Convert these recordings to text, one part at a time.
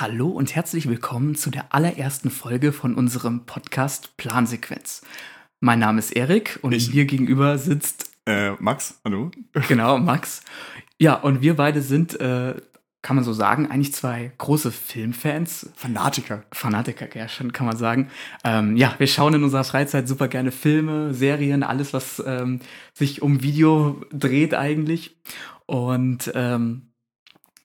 Hallo und herzlich willkommen zu der allerersten Folge von unserem Podcast Plansequenz. Mein Name ist Erik und Ich- mir gegenüber sitzt, Äh, Max, hallo. genau, Max. Ja, und wir beide sind, äh, kann man so sagen, eigentlich zwei große Filmfans. Fanatiker. Fanatiker, ja, schon kann man sagen. Ähm, ja, wir schauen in unserer Freizeit super gerne Filme, Serien, alles, was ähm, sich um Video dreht eigentlich. Und ähm,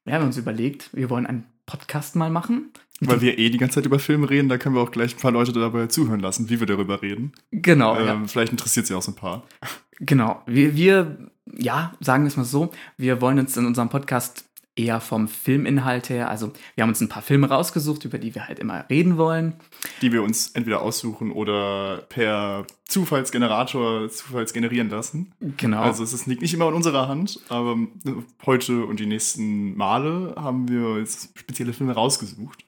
wir haben uns überlegt, wir wollen einen Podcast mal machen. Weil wir eh die ganze Zeit über Filme reden, da können wir auch gleich ein paar Leute dabei zuhören lassen, wie wir darüber reden. Genau, ja. ähm, Vielleicht interessiert sie auch so ein paar. Genau. Wir, wir, ja, sagen wir es mal so, wir wollen uns in unserem Podcast eher vom Filminhalt her, also wir haben uns ein paar Filme rausgesucht, über die wir halt immer reden wollen. Die wir uns entweder aussuchen oder per Zufallsgenerator zufalls generieren lassen. Genau. Also es ist, liegt nicht immer in unserer Hand, aber heute und die nächsten Male haben wir jetzt spezielle Filme rausgesucht.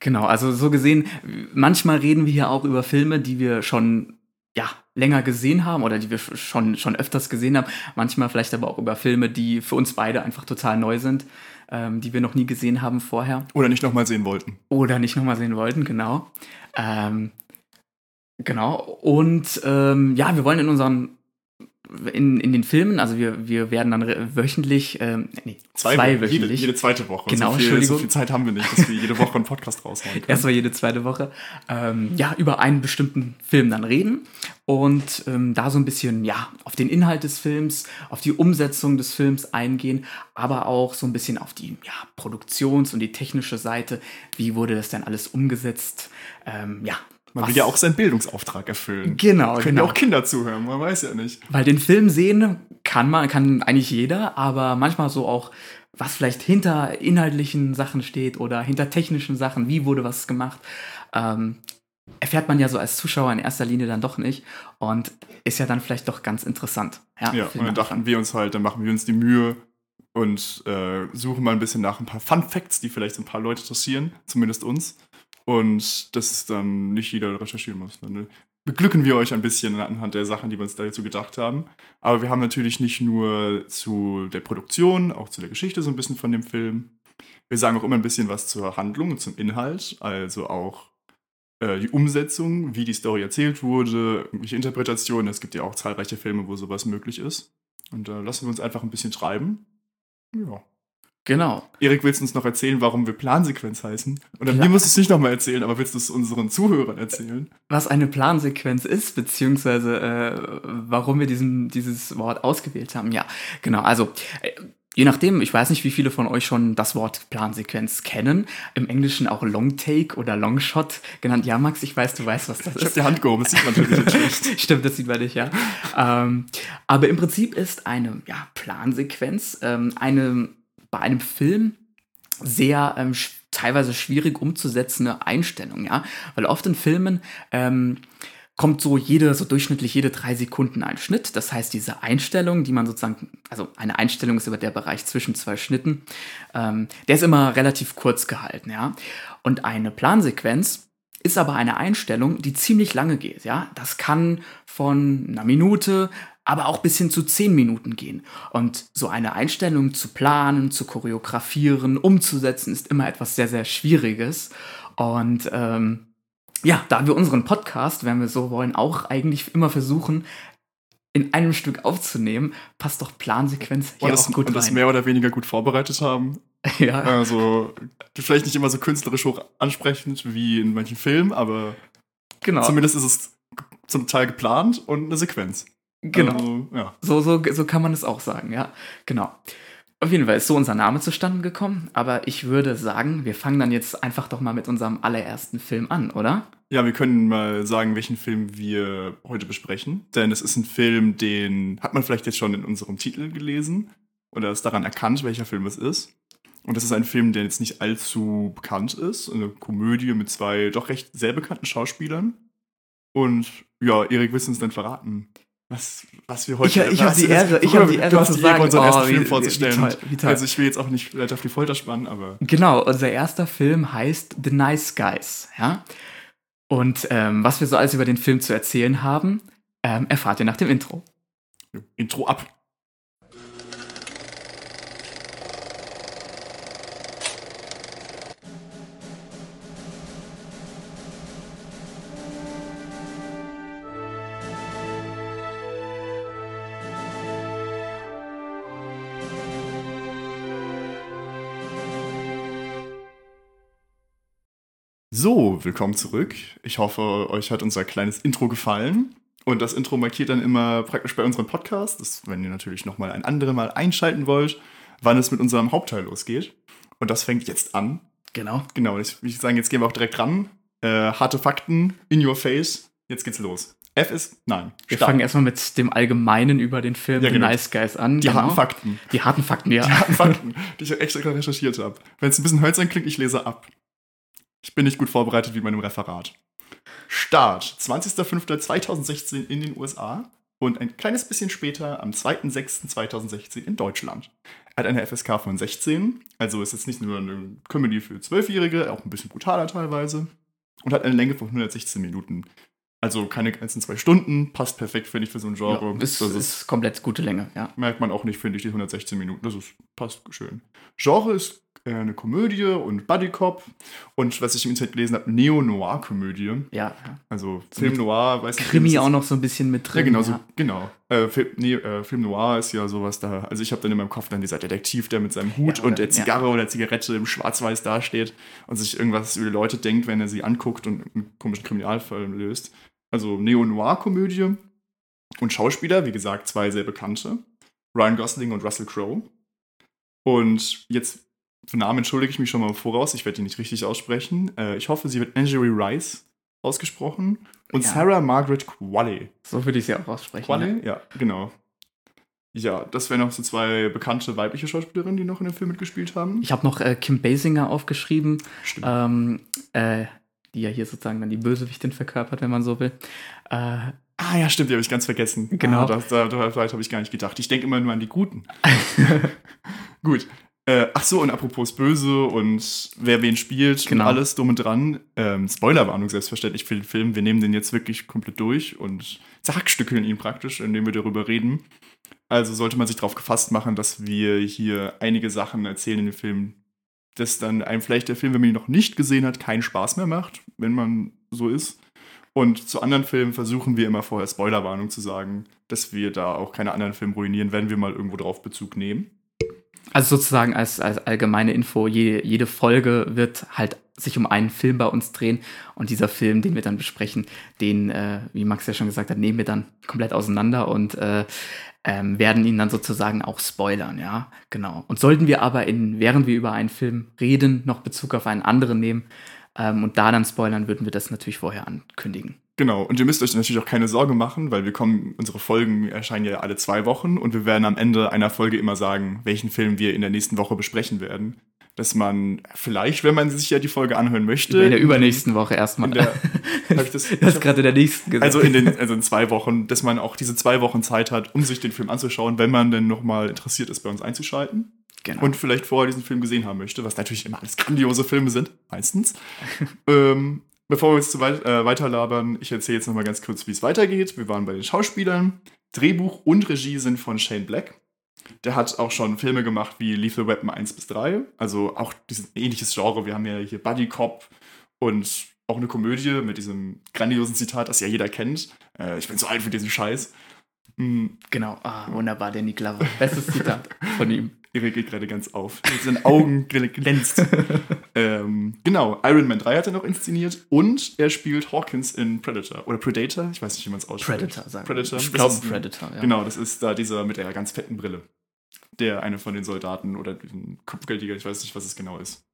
Genau, also so gesehen, manchmal reden wir hier auch über Filme, die wir schon ja, länger gesehen haben oder die wir schon, schon öfters gesehen haben. Manchmal vielleicht aber auch über Filme, die für uns beide einfach total neu sind, ähm, die wir noch nie gesehen haben vorher Oder nicht nochmal sehen wollten. oder nicht nochmal sehen wollten, genau. Ähm, genau, und ähm, ja, wir wollen in unseren in, in den Filmen, also wir, wir werden dann wöchentlich, ähm, nee, Zwei, jede, wöchentlich, jede zweite Woche. Genau, so viel, Entschuldigung. so viel Zeit haben wir nicht, dass wir jede Woche einen Podcast raushauen können. erstmal jede zweite Woche, ähm, ja, über einen bestimmten Film dann reden und ähm, da so ein bisschen, ja, auf den Inhalt des Films, auf die Umsetzung des Films eingehen, aber auch so ein bisschen auf die, ja, Produktions- und die technische Seite. Wie wurde das denn alles umgesetzt? Ähm, ja. Man was- will ja auch seinen Bildungsauftrag erfüllen. Genau, Können genau. ja auch Kinder zuhören, man weiß ja nicht. Weil den Film sehen kann man, kann eigentlich jeder, aber manchmal so auch, was vielleicht hinter inhaltlichen Sachen steht oder hinter technischen Sachen, wie wurde was gemacht, ähm, erfährt man ja so als Zuschauer in erster Linie dann doch nicht und ist ja dann vielleicht doch ganz interessant. Ja, und Filme dann dachten wir uns halt, dann machen wir uns die Mühe und äh, suchen mal ein bisschen nach ein paar Fun Facts, die vielleicht ein paar Leute interessieren, zumindest uns. Und das ist dann nicht jeder recherchieren muss. Dann ne? beglücken wir euch ein bisschen anhand der Sachen, die wir uns dazu gedacht haben. Aber wir haben natürlich nicht nur zu der Produktion, auch zu der Geschichte so ein bisschen von dem Film. Wir sagen auch immer ein bisschen was zur Handlung und zum Inhalt, also auch äh, die Umsetzung, wie die Story erzählt wurde, irgendwelche Interpretationen. Es gibt ja auch zahlreiche Filme, wo sowas möglich ist. Und da lassen wir uns einfach ein bisschen treiben. Ja. Genau. Erik, willst du uns noch erzählen, warum wir Plansequenz heißen? Oder Klar. mir musst du es nicht nochmal erzählen, aber willst du es unseren Zuhörern erzählen? Was eine Plansequenz ist, beziehungsweise äh, warum wir diesen, dieses Wort ausgewählt haben. Ja, genau. Also, äh, je nachdem, ich weiß nicht, wie viele von euch schon das Wort Plansequenz kennen. Im Englischen auch Long Take oder Long Shot genannt. Ja, Max, ich weiß, du weißt, was das Ich ist. die Hand gehoben, das sieht man natürlich nicht. Stimmt, das sieht man nicht, ja. ähm, aber im Prinzip ist eine ja, Plansequenz ähm, eine, bei einem Film sehr ähm, teilweise schwierig umzusetzende Einstellung, ja. Weil oft in Filmen ähm, kommt so jede, so durchschnittlich jede drei Sekunden ein Schnitt. Das heißt, diese Einstellung, die man sozusagen, also eine Einstellung ist über der Bereich zwischen zwei Schnitten, ähm, der ist immer relativ kurz gehalten, ja. Und eine Plansequenz ist aber eine Einstellung, die ziemlich lange geht, ja. Das kann von einer Minute, aber auch bis hin zu zehn Minuten gehen. Und so eine Einstellung zu planen, zu choreografieren, umzusetzen, ist immer etwas sehr, sehr Schwieriges. Und ähm, ja, da wir unseren Podcast, wenn wir so wollen, auch eigentlich immer versuchen, in einem Stück aufzunehmen, passt doch Plansequenz hier Und das, auch gut und das rein. mehr oder weniger gut vorbereitet haben. ja, Also, vielleicht nicht immer so künstlerisch hoch ansprechend wie in manchen Filmen, aber genau. zumindest ist es zum Teil geplant und eine Sequenz. Genau. Also, ja. So, so, so kann man es auch sagen, ja. Genau. Auf jeden Fall ist so unser Name zustande gekommen, aber ich würde sagen, wir fangen dann jetzt einfach doch mal mit unserem allerersten Film an, oder? Ja, wir können mal sagen, welchen Film wir heute besprechen. Denn es ist ein Film, den hat man vielleicht jetzt schon in unserem Titel gelesen oder ist daran erkannt, welcher Film es ist. Und das ist ein Film, der jetzt nicht allzu bekannt ist. Eine Komödie mit zwei doch recht sehr bekannten Schauspielern. Und ja, Erik, willst du uns denn verraten, was, was wir heute Ich- ich hab was die Ehre- ich Guck hab mal, die Ehre Du hast sagen, unseren oh, ersten wie- Film vorzustellen. wie toll, wie toll. Also ich will jetzt auch nicht weiter auf die Folter spannen, aber Genau, unser erster Film heißt The Nice Guys, ja. Und ähm, was wir so alles über den Film zu erzählen haben, ähm, erfahrt ihr nach dem Intro. Intro ab. So, willkommen zurück. Ich hoffe, euch hat unser kleines Intro gefallen. Und das Intro markiert dann immer praktisch bei unserem Podcast, das, wenn ihr natürlich nochmal ein anderes Mal einschalten wollt, wann es mit unserem Hauptteil losgeht. Und das fängt jetzt an. Genau. Genau, ich würde sagen, jetzt gehen wir auch direkt ran. Äh, harte Fakten, in your face. Jetzt geht's los. F ist, nein. Wir Start. fangen erstmal mit dem Allgemeinen über den Film Ja, The genau. Nice Guys an. Die genau. harten Fakten. Die harten Fakten, ja. Die harten Fakten, die ich extra gerade recherchiert habe. Wenn es ein bisschen hölzern klingt, ich lese ab. Ich bin nicht gut vorbereitet wie in meinem Referat. Start 20.05.2016 in den USA und ein kleines bisschen später am 2.06.2016 in Deutschland. Er hat eine FSK von 16, also ist jetzt nicht nur eine Comedy für Zwölfjährige, auch ein bisschen brutaler teilweise. Und hat eine Länge von 116 Minuten. Also keine ganzen zwei Stunden, passt perfekt, finde ich, für so ein Genre. ja ist, das ist komplett gute Länge, ja. merkt man auch nicht, finde ich, die 116 Minuten. Das ist, passt schön. Genre ist äh, eine Komödie und Buddy-Cop und was ich im Internet gelesen habe, Neo-Noir-Komödie. Ja, ja. Also Film Noir, weiß nicht. Krimi auch noch so ein bisschen mit Ja, drin. genau, so, genau. Äh, Film, nee, äh, Film Noir ist ja sowas da. Also ich habe dann in meinem Kopf dann dieser Detektiv, der mit seinem Hut Ja, und der ja. Zigarre oder Zigarette im Schwarz-Weiß dasteht und sich irgendwas über die Leute denkt, wenn er sie anguckt und einen komischen Kriminalfall löst. Also Neo-Noir-Komödie und Schauspieler, wie gesagt, zwei sehr bekannte. Ryan Gosling und Russell Crowe. Und jetzt für Namen entschuldige ich mich schon mal im Voraus, ich werde die nicht richtig aussprechen. Äh, ich hoffe, sie wird Angery Rice ausgesprochen und Ja. Sarah Margaret Qualley. So würde ich sie auch aussprechen. Qualley? Ja, genau. Ja, das wären noch so zwei bekannte weibliche Schauspielerinnen, die noch in dem Film mitgespielt haben. Ich habe noch äh, Kim Basinger aufgeschrieben, Stimmt. ähm, äh, die ja hier sozusagen dann die Bösewichtin verkörpert, wenn man so will. Äh, ah, ja, stimmt, die habe ich ganz vergessen. Genau. Ah, das, da, da, vielleicht habe ich gar nicht gedacht. Ich denke immer nur an die Guten. Gut. Äh, ach so, und apropos Böse und wer wen spielt Genau. und alles dumm und dran. Ähm, Spoilerwarnung selbstverständlich für den Film. Wir nehmen den jetzt wirklich komplett durch und zerhackstückeln ihn praktisch, indem wir darüber reden. Also sollte man sich darauf gefasst machen, dass wir hier einige Sachen erzählen in dem Film, dass dann einem vielleicht der Film, wenn man ihn noch nicht gesehen hat, keinen Spaß mehr macht, wenn man so ist. Und zu anderen Filmen versuchen wir immer vorher Spoilerwarnung zu sagen, dass wir da auch keine anderen Filme ruinieren, wenn wir mal irgendwo drauf Bezug nehmen. Also sozusagen als, als allgemeine Info, jede, jede Folge wird halt sich um einen Film bei uns drehen und dieser Film, den wir dann besprechen, den, äh, wie Max ja schon gesagt hat, nehmen wir dann komplett auseinander und äh, ähm, werden ihn dann sozusagen auch spoilern, ja, genau. Und sollten wir aber in, während wir über einen Film reden, noch Bezug auf einen anderen nehmen ähm, und da dann spoilern, würden wir das natürlich vorher ankündigen. Genau, und ihr müsst euch natürlich auch keine Sorge machen, weil wir kommen, unsere Folgen erscheinen ja alle zwei Wochen und wir werden am Ende einer Folge immer sagen, welchen Film wir in der nächsten Woche besprechen werden. Dass man vielleicht, wenn man sich ja die Folge anhören möchte. In der übernächsten Woche erstmal. der- ich das- du hast gerade in der nächsten gesagt. Also in, den, also in zwei Wochen, dass man auch diese zwei Wochen Zeit hat, um sich den Film anzuschauen, wenn man denn nochmal interessiert ist, bei uns einzuschalten. genau. und vielleicht vorher diesen Film gesehen haben möchte, was natürlich immer alles grandiose Filme sind, meistens. ähm, bevor wir jetzt zu weit, äh, weiterlabern, ich erzähle jetzt nochmal ganz kurz, wie es weitergeht. Wir waren bei den Schauspielern. Drehbuch und Regie sind von Shane Black. Der hat auch schon Filme gemacht wie Lethal Weapon 1 bis 3. Also auch dieses ähnliches Genre. Wir haben ja hier Buddy Cop und auch eine Komödie mit diesem grandiosen Zitat, das ja jeder kennt. Äh, ich bin zu alt für diesen Scheiß. Mm, Genau, ah, wunderbar, der Nick Lover. Bestes Zitat von ihm. Erik geht gerade ganz auf. Mit seinen Augen gl- glänzt. ähm, genau, Iron Man 3 hat er noch inszeniert und er spielt Hawkins in Predator. Oder Predator, ich weiß nicht, wie man es ausspricht. Predator, sagen. Predator. Ich glaube Predator, ja. Genau, das ist da dieser mit der ganz fetten Brille. Der eine von den Soldaten oder diesen Kopfgeldjäger, ich weiß nicht, was es genau ist.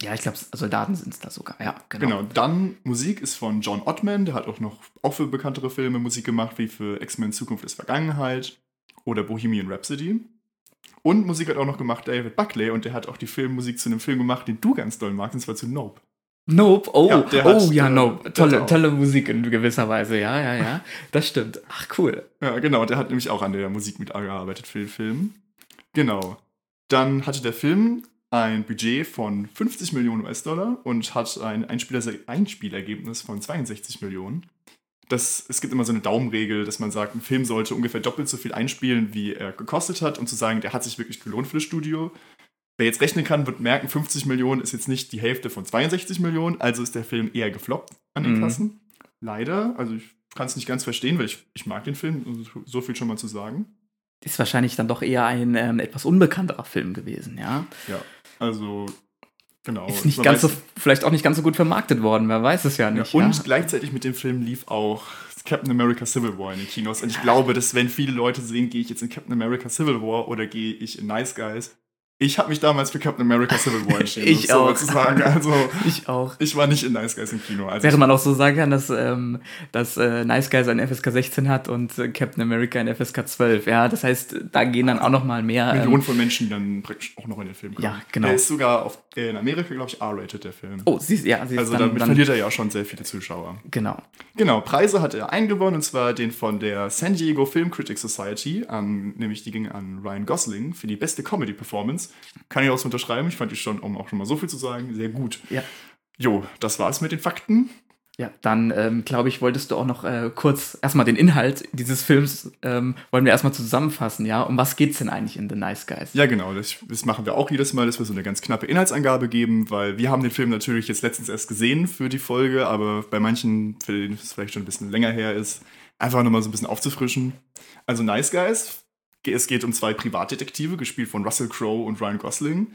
Ja, ich glaube, Soldaten sind es da sogar. Ja, genau. Genau, dann Musik ist von John Ottman, der hat auch noch auch für bekanntere Filme Musik gemacht, wie für X-Men Zukunft ist Vergangenheit oder Bohemian Rhapsody. Und Musik hat auch noch gemacht David Buckley und der hat auch die Filmmusik zu einem Film gemacht, den du ganz doll magst, und zwar zu Nope. Nope, oh, Ja, oh hat, ja, äh, Nope. Tolle, tolle Musik in gewisser Weise, ja, ja, ja. Das stimmt. Ach, cool. Ja, genau, der hat nämlich auch an der Musik mitgearbeitet für den Film. Genau. Dann hatte der Film ein Budget von 50 Millionen US-Dollar und hat ein Einspieler Einspielergebnis von 62 Millionen. Das, es gibt immer so eine Daumenregel, dass man sagt, ein Film sollte ungefähr doppelt so viel einspielen, wie er gekostet hat, um zu sagen, der hat sich wirklich gelohnt für das Studio. Wer jetzt rechnen kann, wird merken, 50 Millionen ist jetzt nicht die Hälfte von 62 Millionen, also ist der Film eher gefloppt an den Mhm. Kassen. Leider, also ich kann es nicht ganz verstehen, weil ich, ich mag den Film, so viel schon mal zu sagen. Ist wahrscheinlich dann doch eher ein ähm, etwas unbekannterer Film gewesen, ja. Ja, also Genau. Ist nicht ganz so, vielleicht auch nicht ganz so gut vermarktet worden, wer weiß es ja Ja, nicht. und ja. gleichzeitig mit dem Film lief auch Captain America Civil War in den Kinos. Und ich glaube, dass wenn viele Leute sehen, gehe ich jetzt in Captain America Civil War oder gehe ich in Nice Guys. Ich habe mich damals für Captain America Civil War entschieden. Ich so auch. Sagen. Also, ich auch. ich war nicht in Nice Guys im Kino. Also Während man auch so sagen kann, dass, ähm, dass äh, Nice Guys ein FSK 16 hat und äh, Captain America ein FSK 12. Ja, das heißt, da gehen dann auch noch mal mehr. Millionen Ähm, von Menschen, die dann praktisch auch noch in den Film kommen. Ja, genau. Der ist sogar auf, in Amerika, glaube ich, R-rated, der Film. oh, sie, ja, sie ist also dann, damit dann, verliert er ja auch schon sehr viele Zuschauer. Genau. Genau, Preise hat er eingewonnen, und zwar den von der San Diego Film Critics Society, an, nämlich die ging an Ryan Gosling für die beste Comedy-Performance. Kann ich auch so unterschreiben, ich fand die schon, um auch schon mal so viel zu sagen, sehr gut. Ja. Jo, das war's mit den Fakten. Ja, dann ähm, glaube ich, wolltest du auch noch äh, kurz erstmal den Inhalt dieses Films ähm, wollen wir erstmal zusammenfassen, ja? Um was geht's denn eigentlich in The Nice Guys? Ja, genau, das, das machen wir auch jedes Mal, dass wir so eine ganz knappe Inhaltsangabe geben, weil wir haben den Film natürlich jetzt letztens erst gesehen für die Folge, aber bei manchen, für denen es vielleicht schon ein bisschen länger her ist, einfach nochmal so ein bisschen aufzufrischen. Also Nice Guys, es geht um zwei Privatdetektive, gespielt von Russell Crowe und Ryan Gosling.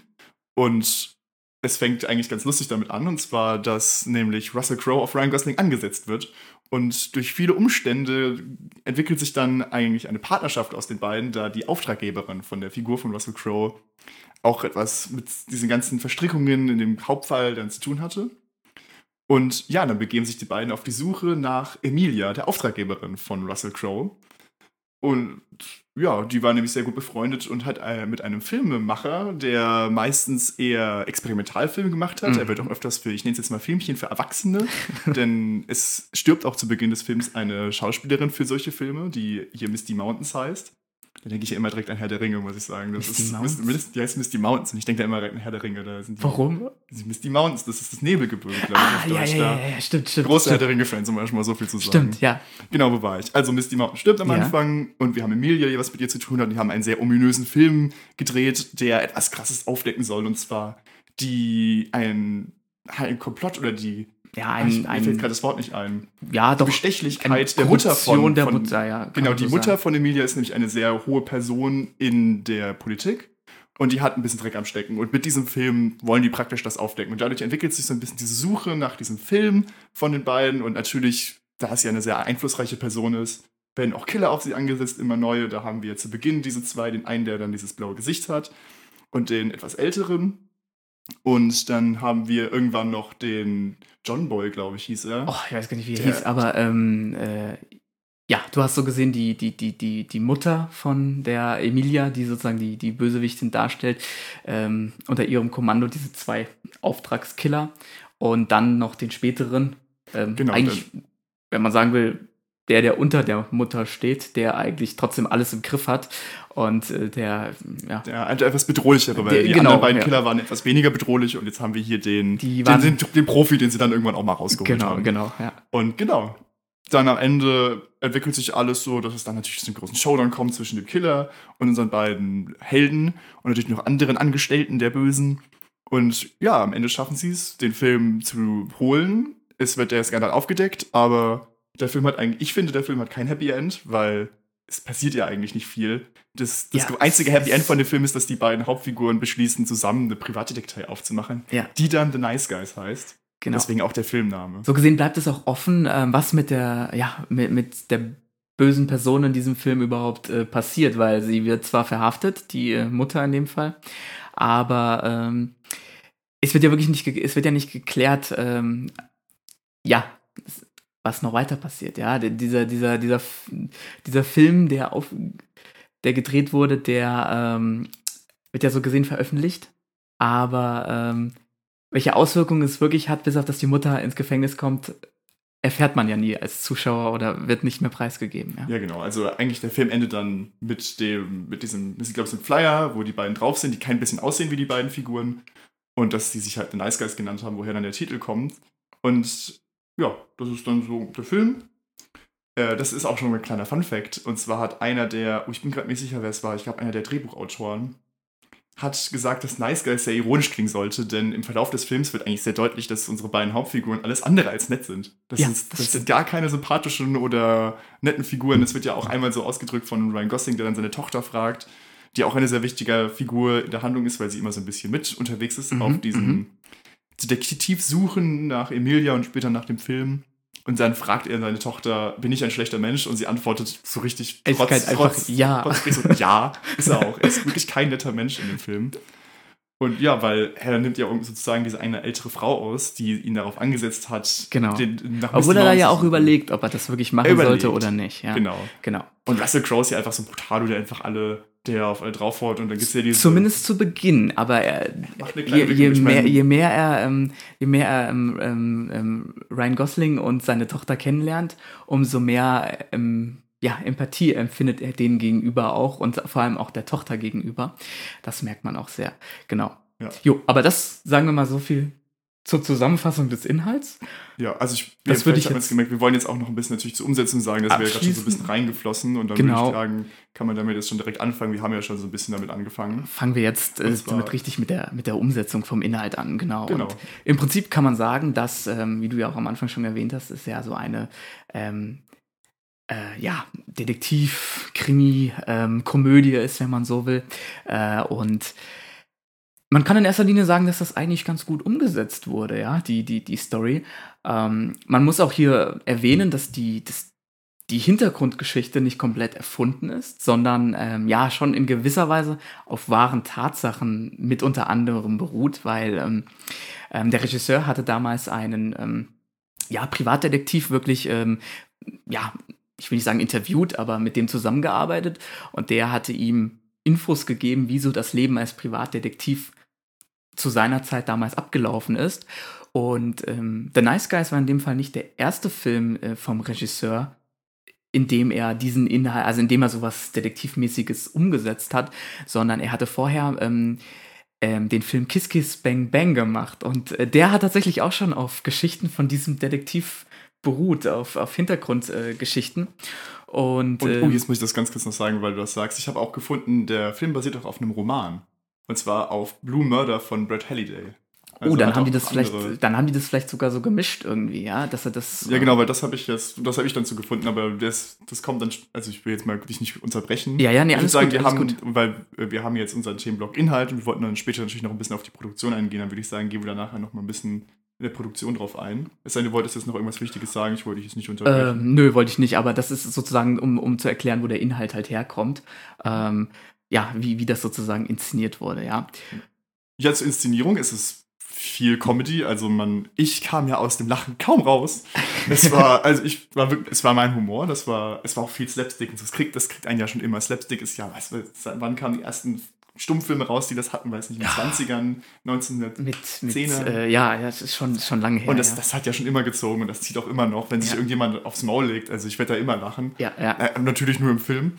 Und es fängt eigentlich ganz lustig damit an, und zwar, dass nämlich Russell Crowe auf Ryan Gosling angesetzt wird. Und durch viele Umstände entwickelt sich dann eigentlich eine Partnerschaft aus den beiden, da die Auftraggeberin von der Figur von Russell Crowe auch etwas mit diesen ganzen Verstrickungen in dem Hauptfall dann zu tun hatte. Und ja, dann begeben sich die beiden auf die Suche nach Emilia, der Auftraggeberin von Russell Crowe. Und ja, die war nämlich sehr gut befreundet und hat äh, mit einem Filmemacher, der meistens eher Experimentalfilme gemacht hat. Mhm. Er wird auch öfters für, ich nenne es jetzt mal Filmchen für Erwachsene, denn es stirbt auch zu Beginn des Films eine Schauspielerin für solche Filme, die hier Misty Mountains heißt. Da denke ich ja immer direkt an Herr der Ringe, muss ich sagen. Das Misty ist, Mountains? Die heißt Misty Mountains und ich denke da immer direkt an Herr der Ringe. Da sind die, Warum? Die Misty Mountains, das ist das Nebelgebirge, glaube ich, Ah, auf ja, Deutsch. ja, ja, ja, stimmt, stimmt. Großer Herr der Ringe-Fan, zum Beispiel mal so viel zu sagen. Stimmt, ja. Genau, wo war ich? Also Misty Mountain stirbt am Ja. Anfang und wir haben Emilia, die was mit ihr zu tun hat. Und die haben einen sehr ominösen Film gedreht, der etwas Krasses aufdecken soll. Und zwar die ein, ein Komplott oder die Ja, ich, ein, mir fällt gerade ein das Wort nicht ein. ja, Die doch, Bestechlichkeit eine der Mutter von, der von Mutter, ja. Genau, die so Mutter sagen. von Emilia ist nämlich eine sehr hohe Person in der Politik. Und die hat ein bisschen Dreck am Stecken. Und mit diesem Film wollen die praktisch das aufdecken. Und dadurch entwickelt sich so ein bisschen diese Suche nach diesem Film von den beiden. Und natürlich, da sie eine sehr einflussreiche Person ist, werden auch Killer auf sie angesetzt, immer neue. Da haben wir zu Beginn diese zwei, den einen, der dann dieses blaue Gesicht hat und den etwas älteren. Und dann haben wir irgendwann noch den John Boy, glaube ich, hieß er. Oh, ich weiß gar nicht, wie er hieß, aber ähm, äh, ja, du hast so gesehen, die, die, die, die, die Mutter von der Emilia, die sozusagen die, die Bösewichtin darstellt, ähm, unter ihrem Kommando diese zwei Auftragskiller und dann noch den späteren. Ähm, Genau, Eigentlich, wenn man sagen will, der, der unter der Mutter steht, der eigentlich trotzdem alles im Griff hat und äh, der, ja, Der etwas bedrohlichere, weil Der- die genau, anderen beiden ja. Killer waren etwas weniger bedrohlich und jetzt haben wir hier den, Die den, waren- den, den Profi, den sie dann irgendwann auch mal rausgeholt genau, haben. genau, ja. Und genau. Dann am Ende entwickelt sich alles so, dass es dann natürlich zu einem großen Showdown kommt zwischen dem Killer und unseren beiden Helden und natürlich noch anderen Angestellten der Bösen. Und ja, am Ende schaffen sie es, den Film zu holen. Es wird der Skandal aufgedeckt, aber der Film hat eigentlich, ich finde, der Film hat kein Happy End, weil es passiert ja eigentlich nicht viel. Das, das Ja, einzige Happy End von dem Film ist, dass die beiden Hauptfiguren beschließen, zusammen eine Privatdetektei aufzumachen, Ja. die dann The Nice Guys heißt. Genau. Deswegen auch der Filmname. So gesehen bleibt es auch offen, ähm, was mit der, ja, mit, mit der bösen Person in diesem Film überhaupt äh, passiert, weil sie wird zwar verhaftet, die äh, Mutter in dem Fall, aber ähm, es wird ja wirklich nicht, es wird ja nicht geklärt, ähm, ja, was noch weiter passiert, ja, dieser, dieser, dieser, dieser Film, der auf, der gedreht wurde, der ähm, wird ja so gesehen veröffentlicht, aber ähm, welche Auswirkungen es wirklich hat, bis auf dass die Mutter ins Gefängnis kommt, erfährt man ja nie als Zuschauer oder wird nicht mehr preisgegeben. Ja. Ja, genau. Also eigentlich der Film endet dann mit dem, mit diesem, ich glaube, so ein Flyer, wo die beiden drauf sind, die kein bisschen aussehen wie die beiden Figuren. Und dass die sich halt The Nice Guys genannt haben, woher dann der Titel kommt. Und ja, das ist dann so der Film. Äh, das ist auch schon ein kleiner Fun-Fact. Und zwar hat einer der, oh, ich bin gerade nicht sicher, wer es war, ich glaube, einer der Drehbuchautoren hat gesagt, dass Nice Guys sehr ironisch klingen sollte, denn im Verlauf des Films wird eigentlich sehr deutlich, dass unsere beiden Hauptfiguren alles andere als nett sind. Das, Ja, ist, das das sind gar keine sympathischen oder netten Figuren. Das wird ja auch einmal so ausgedrückt von Ryan Gosling, der dann seine Tochter fragt, die auch eine sehr wichtige Figur in der Handlung ist, weil sie immer so ein bisschen mit unterwegs ist Mhm, auf diesem, mhm. Detektiv suchen nach Emilia und später nach dem Film. Und dann fragt er seine Tochter, bin ich ein schlechter Mensch? Und sie antwortet so richtig trotz, trotz, einfach, ja. Trotz, so, ja, ist er auch. Er ist wirklich kein netter Mensch in dem Film. Und ja, weil er nimmt ja sozusagen diese eine ältere Frau aus, die ihn darauf angesetzt hat. Genau. Den, Obwohl er da ja auch überlegt, ob er das wirklich machen sollte oder nicht. Ja. Genau. genau. Und Russell Crowe ist ja einfach so ein Brutalo, der einfach alle, der auf alle draufhaut und dann gibt es ja diese. Zumindest zu Beginn, aber er, je, je, mehr, je mehr er, ähm, je mehr er ähm, ähm, ähm, Ryan Gosling und seine Tochter kennenlernt, umso mehr ähm, ja, Empathie empfindet er denen gegenüber auch und vor allem auch der Tochter gegenüber. Das merkt man auch sehr. Genau. Ja. Jo, aber das sagen wir mal so viel zur Zusammenfassung des Inhalts. Ja, also ich, das würde ich jetzt gemerkt, wir wollen jetzt auch noch ein bisschen natürlich zur Umsetzung sagen, das wäre gerade schon so ein bisschen reingeflossen und dann genau. würde ich sagen, kann man damit jetzt schon direkt anfangen. Wir haben ja schon so ein bisschen damit angefangen. Fangen wir jetzt äh, damit richtig mit der, mit der Umsetzung vom Inhalt an, genau. genau. Und Im Prinzip kann man sagen, dass, ähm, wie du ja auch am Anfang schon erwähnt hast, ist ja so eine ähm, äh, ja, Detektiv, Krimi, ähm, Komödie ist, wenn man so will. Äh, und man kann in erster Linie sagen, dass das eigentlich ganz gut umgesetzt wurde, ja, die, die, die Story. Ähm, man muss auch hier erwähnen, dass die, dass die Hintergrundgeschichte nicht komplett erfunden ist, sondern ähm, ja schon in gewisser Weise auf wahren Tatsachen mit unter anderem beruht, weil ähm, ähm, der Regisseur hatte damals einen ähm, ja, Privatdetektiv wirklich ähm, ja, ich will nicht sagen interviewt, aber mit dem zusammengearbeitet und der hatte ihm Infos gegeben, wie so das Leben als Privatdetektiv zu seiner Zeit damals abgelaufen ist. Und ähm, The Nice Guys war in dem Fall nicht der erste Film äh, vom Regisseur, in dem er diesen Inhalt, also in dem er sowas Detektivmäßiges umgesetzt hat, sondern er hatte vorher ähm, ähm, den Film Kiss Kiss Bang Bang gemacht. Und äh, der hat tatsächlich auch schon auf Geschichten von diesem Detektiv beruht auf, auf Hintergrundgeschichten. Äh, und, und oh, ähm, jetzt muss ich das ganz kurz noch sagen, weil du das sagst. Ich habe auch gefunden, der Film basiert auch auf einem Roman. Und zwar auf Blue Murder von Brad Halliday. Also oh, dann haben die das vielleicht, dann haben die das vielleicht sogar so gemischt irgendwie, ja, dass er das. Ja, genau, weil das habe ich jetzt, das habe ich dann so gefunden, aber das, das kommt dann, also ich will jetzt mal dich nicht unterbrechen. Ja, ja, nee, alles ich würde sagen, gut, wir haben, gut. weil wir haben jetzt unseren Themenblock Inhalt und wir wollten dann später natürlich noch ein bisschen auf die Produktion eingehen, dann würde ich sagen, gehen wir danach noch mal ein bisschen in der Produktion drauf ein. Es sei denn, du wolltest jetzt noch irgendwas Wichtiges sagen, ich wollte dich jetzt nicht unterbrechen. Ähm, nö, wollte ich nicht, aber das ist sozusagen, um, um zu erklären, wo der Inhalt halt herkommt. Ähm, ja, wie, wie das sozusagen inszeniert wurde, ja. Ja, zur Inszenierung ist es viel Comedy. Also man, ich kam ja aus dem Lachen kaum raus. Es war, also ich war wirklich, es war mein Humor, das war, es war auch viel Slapstick und so. Das kriegt, das kriegt einen ja schon immer. Slapstick ist ja, weißt du, wann kamen die ersten Stummfilme raus, die das hatten, weiß nicht, in den ja. 20ern, 1910 mit, mit äh, ja, das ist schon, schon lange her. Und das, ja. das hat ja schon immer gezogen und das zieht auch immer noch, wenn sich irgendjemand aufs Maul legt. Also ich werde da immer lachen. Ja, ja. Äh, natürlich nur im Film.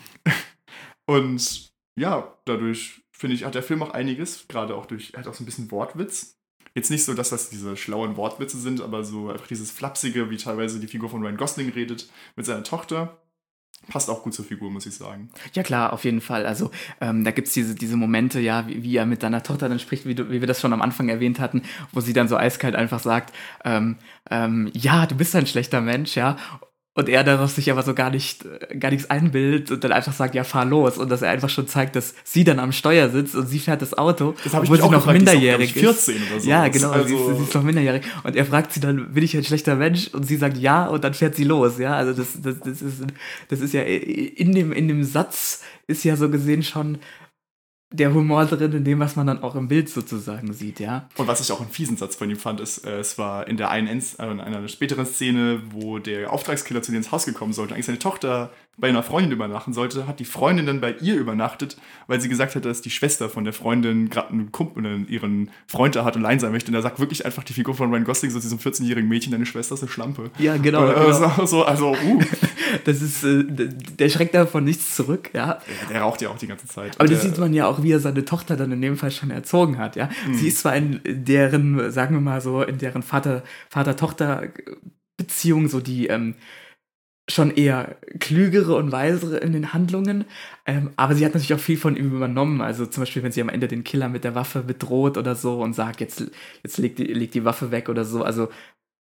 Und ja, dadurch finde ich, hat der Film auch einiges, gerade auch durch, er hat auch so ein bisschen Wortwitz. Jetzt nicht so, dass das diese schlauen Wortwitze sind, aber so einfach dieses Flapsige, wie teilweise die Figur von Ryan Gosling redet mit seiner Tochter passt auch gut zur Figur, muss ich sagen. Ja, klar, auf jeden Fall. Also ähm, da gibt es diese, diese Momente, ja, wie, wie, er mit seiner Tochter dann spricht, wie, du, wie wir das schon am Anfang erwähnt hatten, wo sie dann so eiskalt einfach sagt, ähm, ähm, ja, du bist ein schlechter Mensch, ja. Und er darauf sich aber so gar nicht, äh, gar nichts einbildet und dann einfach sagt, ja, fahr los. Und dass er einfach schon zeigt, dass sie dann am Steuer sitzt und sie fährt das Auto. Das habe ich obwohl sie noch gefragt, minderjährig ist. 14 oder so. Ja, genau, also sie, ist, sie, ist, noch minderjährig. Und er fragt sie dann, bin ich ein schlechter Mensch? Und sie sagt ja und dann fährt sie los. Ja, also das, das, das, ist, das ist ja in dem, in dem Satz ist ja so gesehen schon der Humor drin in dem, was man dann auch im Bild sozusagen sieht, ja. Und was ich auch einen fiesen Satz von ihm fand, ist, äh, es war in der einen, äh, in einer späteren Szene, wo der Auftragskiller zu dir ins Haus gekommen sollte, eigentlich seine Tochter bei einer Freundin übernachten sollte, hat die Freundin dann bei ihr übernachtet, weil sie gesagt hat, dass die Schwester von der Freundin gerade einen Kumpel, ihren Freund da hat und allein sein möchte. Und da sagt wirklich einfach die Figur von Ryan Gosling, so diesem 14-jährigen Mädchen, deine Schwester ist eine Schlampe. Ja, genau. Äh, genau. So, also, uh. das ist, äh, der schreckt davon nichts zurück, ja. ja. Der raucht ja auch die ganze Zeit. Aber das sieht man ja auch, wie er seine Tochter dann in dem Fall schon erzogen hat, ja. Mhm. Sie ist zwar in deren, sagen wir mal so, in deren Vater-Tochter-Beziehung so die, ähm, schon eher klügere und weisere in den Handlungen. Ähm, aber sie hat natürlich auch viel von ihm übernommen. Also zum Beispiel, wenn sie am Ende den Killer mit der Waffe bedroht oder so und sagt, jetzt, jetzt legt, die, legt die Waffe weg oder so. Also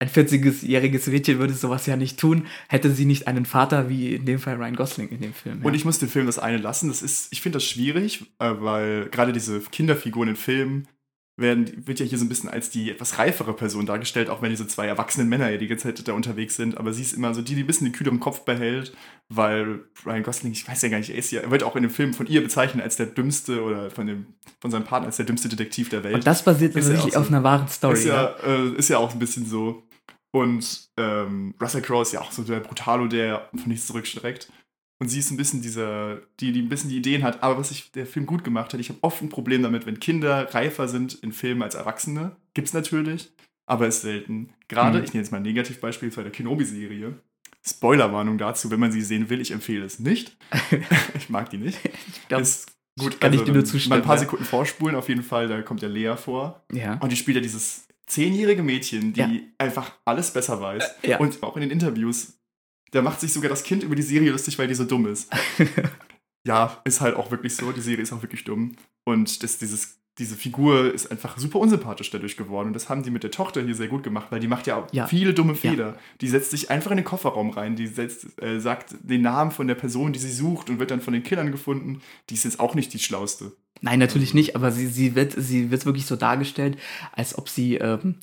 ein 40-jähriges Mädchen würde sowas ja nicht tun, hätte sie nicht einen Vater wie in dem Fall Ryan Gosling in dem Film. Ja. Und ich muss den Film das eine lassen. Das ist, ich finde das schwierig, äh, weil gerade diese Kinderfiguren in Filmen werden, wird ja hier so ein bisschen als die etwas reifere Person dargestellt, auch wenn diese zwei erwachsenen Männer ja die ganze Zeit da unterwegs sind. Aber sie ist immer so die, die ein bisschen den kühleren Kopf behält, weil Ryan Gosling, ich weiß ja gar nicht, er ist ja, er wird auch in dem Film von ihr bezeichnet als der dümmste oder von, dem, von seinem Partner als der dümmste Detektiv der Welt. Und das basiert tatsächlich auf so, einer wahren Story. Ist ja, ja. Äh, ist ja auch ein bisschen so. Und ähm, Russell Crowe ist ja auch so der Brutalo, der von nichts zurückstreckt. Und sie ist ein bisschen dieser, die, die ein bisschen die Ideen hat. Aber was ich, der Film gut gemacht hat, ich habe oft ein Problem damit, wenn Kinder reifer sind in Filmen als Erwachsene. Gibt's natürlich, aber ist selten. Gerade, mhm. ich nehme jetzt mal ein Negativbeispiel bei der Kenobi-Serie. Spoilerwarnung dazu, wenn man sie sehen will, ich empfehle es nicht. ich mag die nicht. Ich glaub, ist gut, kann also, ich dir nur zustimmen. Mal ein paar Sekunden vorspulen, auf jeden Fall, da kommt ja Lea vor. Ja. Und die spielt ja dieses zehnjährige Mädchen, die ja. einfach alles besser weiß. Ja. Und auch in den Interviews da macht sich sogar das Kind über die Serie lustig, weil die so dumm ist. ja, ist halt auch wirklich so. Die Serie ist auch wirklich dumm. Und das, dieses, diese Figur ist einfach super unsympathisch dadurch geworden. Und das haben die mit der Tochter hier sehr gut gemacht, weil die macht ja, ja. viele dumme Fehler. Ja. Die setzt sich einfach in den Kofferraum rein. Die setzt, äh, sagt den Namen von der Person, die sie sucht und wird dann von den Killern gefunden. Die ist jetzt auch nicht die Schlauste. Nein, natürlich nicht, aber sie, sie, wird, sie wird wirklich so dargestellt, als ob sie ähm,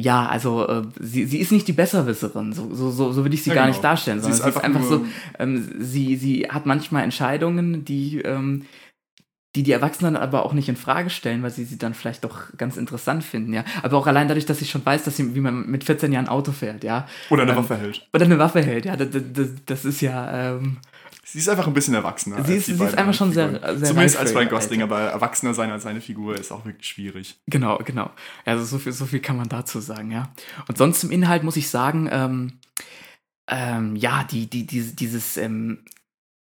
ja, also äh, sie, sie ist nicht die Besserwisserin, so, so, so, so würde ich sie ja, gar genau. nicht darstellen, sondern sie ist, einfach, sie ist einfach so, ähm, sie, sie hat manchmal Entscheidungen, die, ähm, die die Erwachsenen aber auch nicht in Frage stellen, weil sie sie dann vielleicht doch ganz interessant finden, ja. Aber auch allein dadurch, dass sie schon weiß, dass sie, wie man mit 14 Jahren Auto fährt, ja. Oder eine ähm, Waffe hält. Oder eine Waffe hält, ja. Das, das, das ist ja, ähm, Sie ist einfach ein bisschen erwachsener. Sie ist, sie ist einfach schon sehr, sehr Zumindest als Ryan Gosling, aber erwachsener sein als seine Figur ist auch wirklich schwierig. Genau, genau. Also so viel, so viel kann man dazu sagen, ja. Und sonst zum Inhalt muss ich sagen, ähm, ähm, ja, die, die, die, dieses, ähm,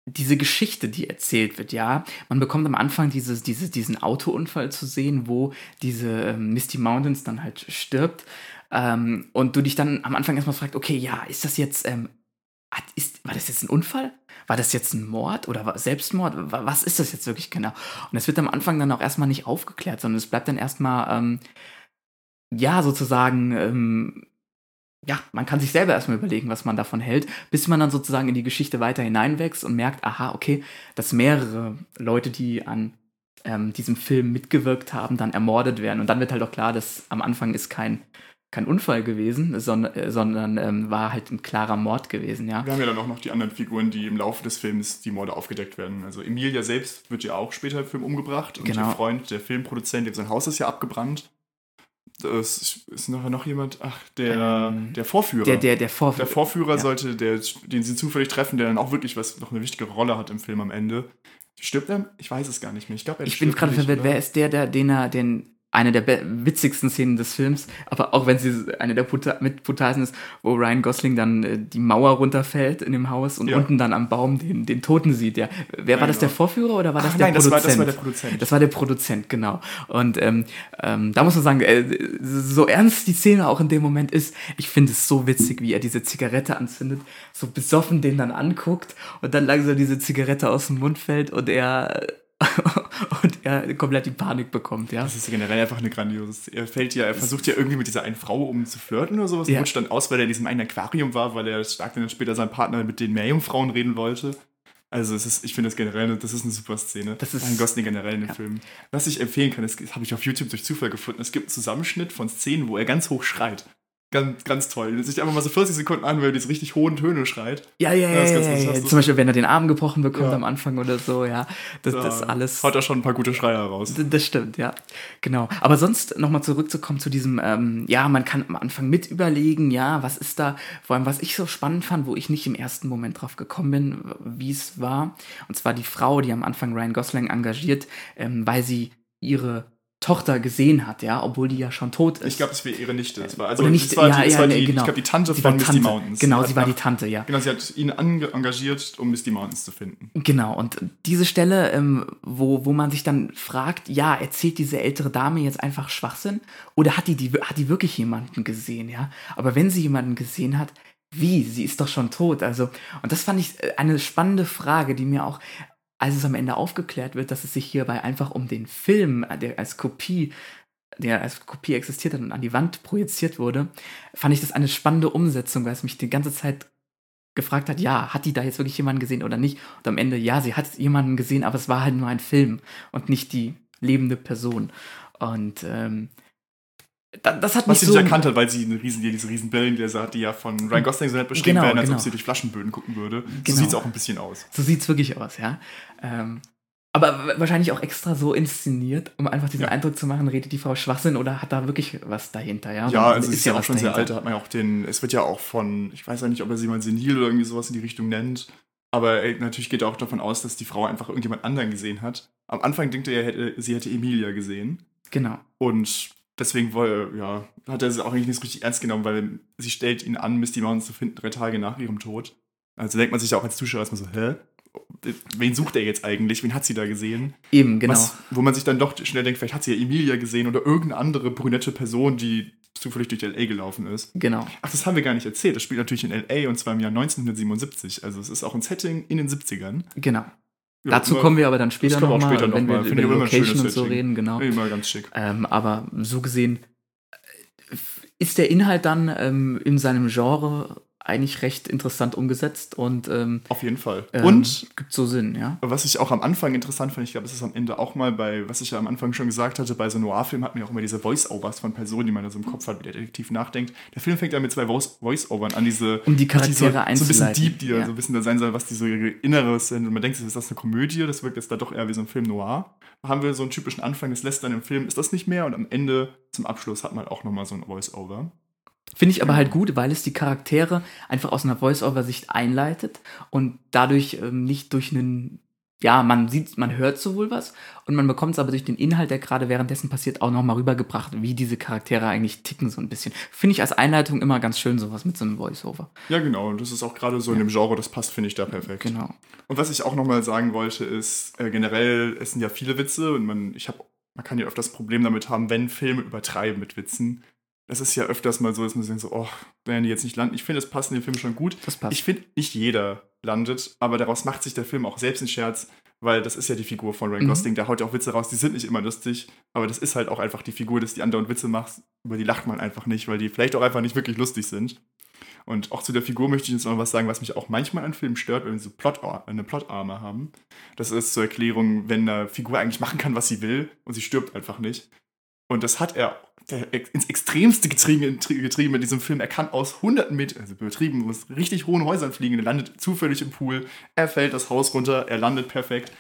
diese Geschichte, die erzählt wird, ja. Man bekommt am Anfang dieses, dieses, diesen Autounfall zu sehen, wo diese ähm, Misty Mountains dann halt stirbt. Ähm, und du dich dann am Anfang erstmal fragst, okay, ja, ist das jetzt, ähm, ist, war das jetzt ein Unfall? war das jetzt ein Mord oder Selbstmord? Was ist das jetzt wirklich genau? Und es wird am Anfang dann auch erstmal nicht aufgeklärt, sondern es bleibt dann erstmal, ähm, ja, sozusagen, ähm, ja, man kann sich selber erstmal überlegen, was man davon hält, bis man dann sozusagen in die Geschichte weiter hineinwächst und merkt, aha, okay, dass mehrere Leute, die an ähm, diesem Film mitgewirkt haben, dann ermordet werden. Und dann wird halt auch klar, dass am Anfang ist kein kein Unfall gewesen, sondern, äh, sondern ähm, war halt ein klarer Mord gewesen, ja. Wir haben ja dann auch noch die anderen Figuren, die im Laufe des Films die Morde aufgedeckt werden. Also Emilia selbst wird ja auch später im Film umgebracht und genau. ihr Freund, der Filmproduzent, sein Haus ist ja abgebrannt. Das ist noch, noch jemand, ach, der, ähm, der Vorführer. Der, der, der Vorführer. Der Vorführer ja. sollte, der, den sie zufällig treffen, der dann auch wirklich was, noch eine wichtige Rolle hat im Film am Ende. Stirbt er? Ich weiß es gar nicht mehr. Ich glaube, Ich bin gerade verwirrt. Wer ist der, der, den er, den eine der witzigsten Szenen des Films, aber auch wenn sie eine der Puta Mitputasen ist, wo Ryan Gosling dann äh, die Mauer runterfällt in dem Haus und ja. unten dann am Baum den, den Toten sieht. Ja. Wer ja, war das, genau. der Vorführer oder war das Ach, der nein, Produzent? Das war, das war der Produzent. Das war der Produzent, genau. Und ähm, ähm, da muss man sagen, äh, so ernst die Szene auch in dem Moment ist, ich finde es so witzig, wie er diese Zigarette anzündet, so besoffen den dann anguckt und dann langsam diese Zigarette aus dem Mund fällt und er und er komplett die Panik bekommt, ja. Das ist generell einfach eine grandiose. Er fällt ja, er versucht ja irgendwie mit dieser einen Frau um zu flirten oder sowas. Ja. Rutscht dann aus, weil er in diesem einen Aquarium war, weil er stark dann später sein Partner mit den Meerjungfrauen reden wollte. Also es ist, ich finde das generell, das ist eine super Szene. Das ist ein Gosling generell in dem ja. Film. Was ich empfehlen kann, das habe ich auf YouTube durch Zufall gefunden. Es gibt einen Zusammenschnitt von Szenen, wo er ganz hoch schreit. Ganz, ganz toll. Sich einfach mal so 40 Sekunden an, weil er diese richtig hohen Töne schreit. Ja, ja, ja. ja, ja, ja. Zum Beispiel, wenn er den Arm gebrochen bekommt ja. am Anfang oder so, ja. Das, da das alles. Haut er schon ein paar gute Schreier raus. Das stimmt, ja. Genau. Aber sonst nochmal zurückzukommen zu diesem, ähm, ja, man kann am Anfang mit überlegen, ja, was ist da, vor allem, was ich so spannend fand, wo ich nicht im ersten Moment drauf gekommen bin, wie es war. Und zwar die Frau, die am Anfang Ryan Gosling engagiert, ähm, weil sie ihre Tochter gesehen hat, ja, obwohl die ja schon tot ist. Ich glaube, es wäre ihre Nichte. Das war, also, Oder nicht, das war ja, die, ja, die, genau. Ich glaube, die Tante sie von Misty Tante. Mountains. Genau, sie war die Tante, ja. Genau, sie hat ihn engagiert, um Misty Mountains zu finden. Genau, und diese Stelle, ähm, wo, wo man sich dann fragt, ja, erzählt diese ältere Dame jetzt einfach Schwachsinn? Oder hat die, die, hat die wirklich jemanden gesehen, ja? Aber wenn sie jemanden gesehen hat, wie? Sie ist doch schon tot. Also, und das fand ich äh, eine spannende Frage, die mir auch als es am Ende aufgeklärt wird, dass es sich hierbei einfach um den Film, äh, der als Kopie der als Kopie existiert hat und an die Wand projiziert wurde, fand ich das eine spannende Umsetzung, weil es mich die ganze Zeit gefragt hat, ja, hat die da jetzt wirklich jemanden gesehen oder nicht? Und am Ende, ja, sie hat jemanden gesehen, aber es war halt nur ein Film und nicht die lebende Person. Und ähm, das hat Was mich sie so. nicht erkannt hat, weil sie eine riesen, diese riesen Brillengläser hat, die ja von Ryan Gosling so nett beschrieben Genau, werden, als genau. ob sie durch Flaschenböden gucken würde. So Genau. sieht es auch ein bisschen aus. So sieht's wirklich aus, ja. Ähm, aber wahrscheinlich auch extra so inszeniert, um einfach diesen Ja. Eindruck zu machen, redet die Frau Schwachsinn oder hat da wirklich was dahinter, ja? Ja, also ist ja auch schon sehr alt, hat man ja auch den, es wird ja auch von, ich weiß ja nicht, ob er sie mal senil oder irgendwie sowas in die Richtung nennt, aber äh, natürlich geht er auch davon aus, dass die Frau einfach irgendjemand anderen gesehen hat. Am Anfang denkt er, sie hätte Emilia gesehen Genau. und deswegen woll- ja, hat er sie auch eigentlich nicht so richtig ernst genommen, weil sie stellt ihn an, Misty Mountain zu finden, drei Tage nach ihrem Tod. Also denkt man sich ja auch als Zuschauer erstmal so, hä? Wen sucht er jetzt eigentlich? Wen hat sie da gesehen? Eben, genau. Was, wo man sich dann doch schnell denkt, vielleicht hat sie ja Emilia gesehen oder irgendeine andere brünette Person, die zufällig durch L.A. gelaufen ist. Genau. Ach, das haben wir gar nicht erzählt. Das spielt natürlich in L.A. und zwar im Jahr 1977. Also es ist auch ein Setting in den 70ern. Genau. Ja, Dazu immer- kommen wir aber dann später nochmal, später wenn noch mal. wir Finde über Location und so Setting. reden, genau. Immer ganz schick. Ähm, aber so gesehen äh, ist der Inhalt dann ähm, in seinem Genre eigentlich recht interessant umgesetzt und ähm, Auf jeden Fall. ähm, Und gibt so Sinn, ja. was ich auch am Anfang interessant fand, ich glaube, es ist am Ende auch mal bei, was ich ja am Anfang schon gesagt hatte, bei so Noir-Filmen hat man ja auch immer diese Voice-Overs von Personen, die man da so im Kopf hat, wie der Detektiv nachdenkt. Der Film fängt ja mit zwei Voice- Voice-Overn an, diese Um die Charaktere so, so ein bisschen deep, die ja. so ein bisschen da sein soll, was die so ihre Inneres sind. Und man denkt, sich, ist das eine Komödie? Das wirkt jetzt da doch eher wie so ein Film Noir. Da haben wir so einen typischen Anfang, das lässt dann im Film, ist das nicht mehr? Und am Ende, zum Abschluss, hat man auch nochmal so ein Voice-Over. Finde ich aber halt gut, weil es die Charaktere einfach aus einer Voice-Over-Sicht einleitet und dadurch ähm, nicht durch einen, ja, man sieht, man hört sowohl was und man bekommt es aber durch den Inhalt, der gerade währenddessen passiert, auch nochmal rübergebracht, wie diese Charaktere eigentlich ticken so ein bisschen. Finde ich als Einleitung immer ganz schön, sowas mit so einem Voice-Over. Ja, genau. Und das ist auch gerade so in dem Genre, das passt, finde ich, da perfekt. Genau. Und was ich auch nochmal sagen wollte, ist, äh, generell, es sind ja viele Witze und man, ich habe, man kann ja öfters Problem damit haben, wenn Filme übertreiben mit Witzen. Das ist ja öfters mal so, dass man sich denkt so, oh, werden die jetzt nicht landen. Ich finde, es passt in den Film schon gut. Das passt. Ich finde, nicht jeder landet, aber daraus macht sich der Film auch selbst einen Scherz, weil das ist ja die Figur von Ryan Mhm. Gosling, der haut ja auch Witze raus, die sind nicht immer lustig, aber das ist halt auch einfach die Figur, dass die andauernd Witze macht, über die lacht man einfach nicht, weil die vielleicht auch einfach nicht wirklich lustig sind. Und auch zu der Figur möchte ich jetzt noch was sagen, was mich auch manchmal an Filmen stört, wenn wir so Plot eine Plotarme haben. Das ist zur Erklärung, wenn eine Figur eigentlich machen kann, was sie will und sie stirbt einfach nicht. Und das hat er ins Extremste getrieben, getrieben in diesem Film. Er kann aus hunderten Metern, also übertrieben, aus richtig hohen Häusern fliegen. Er landet zufällig im Pool. Er fällt das Haus runter. Er landet perfekt.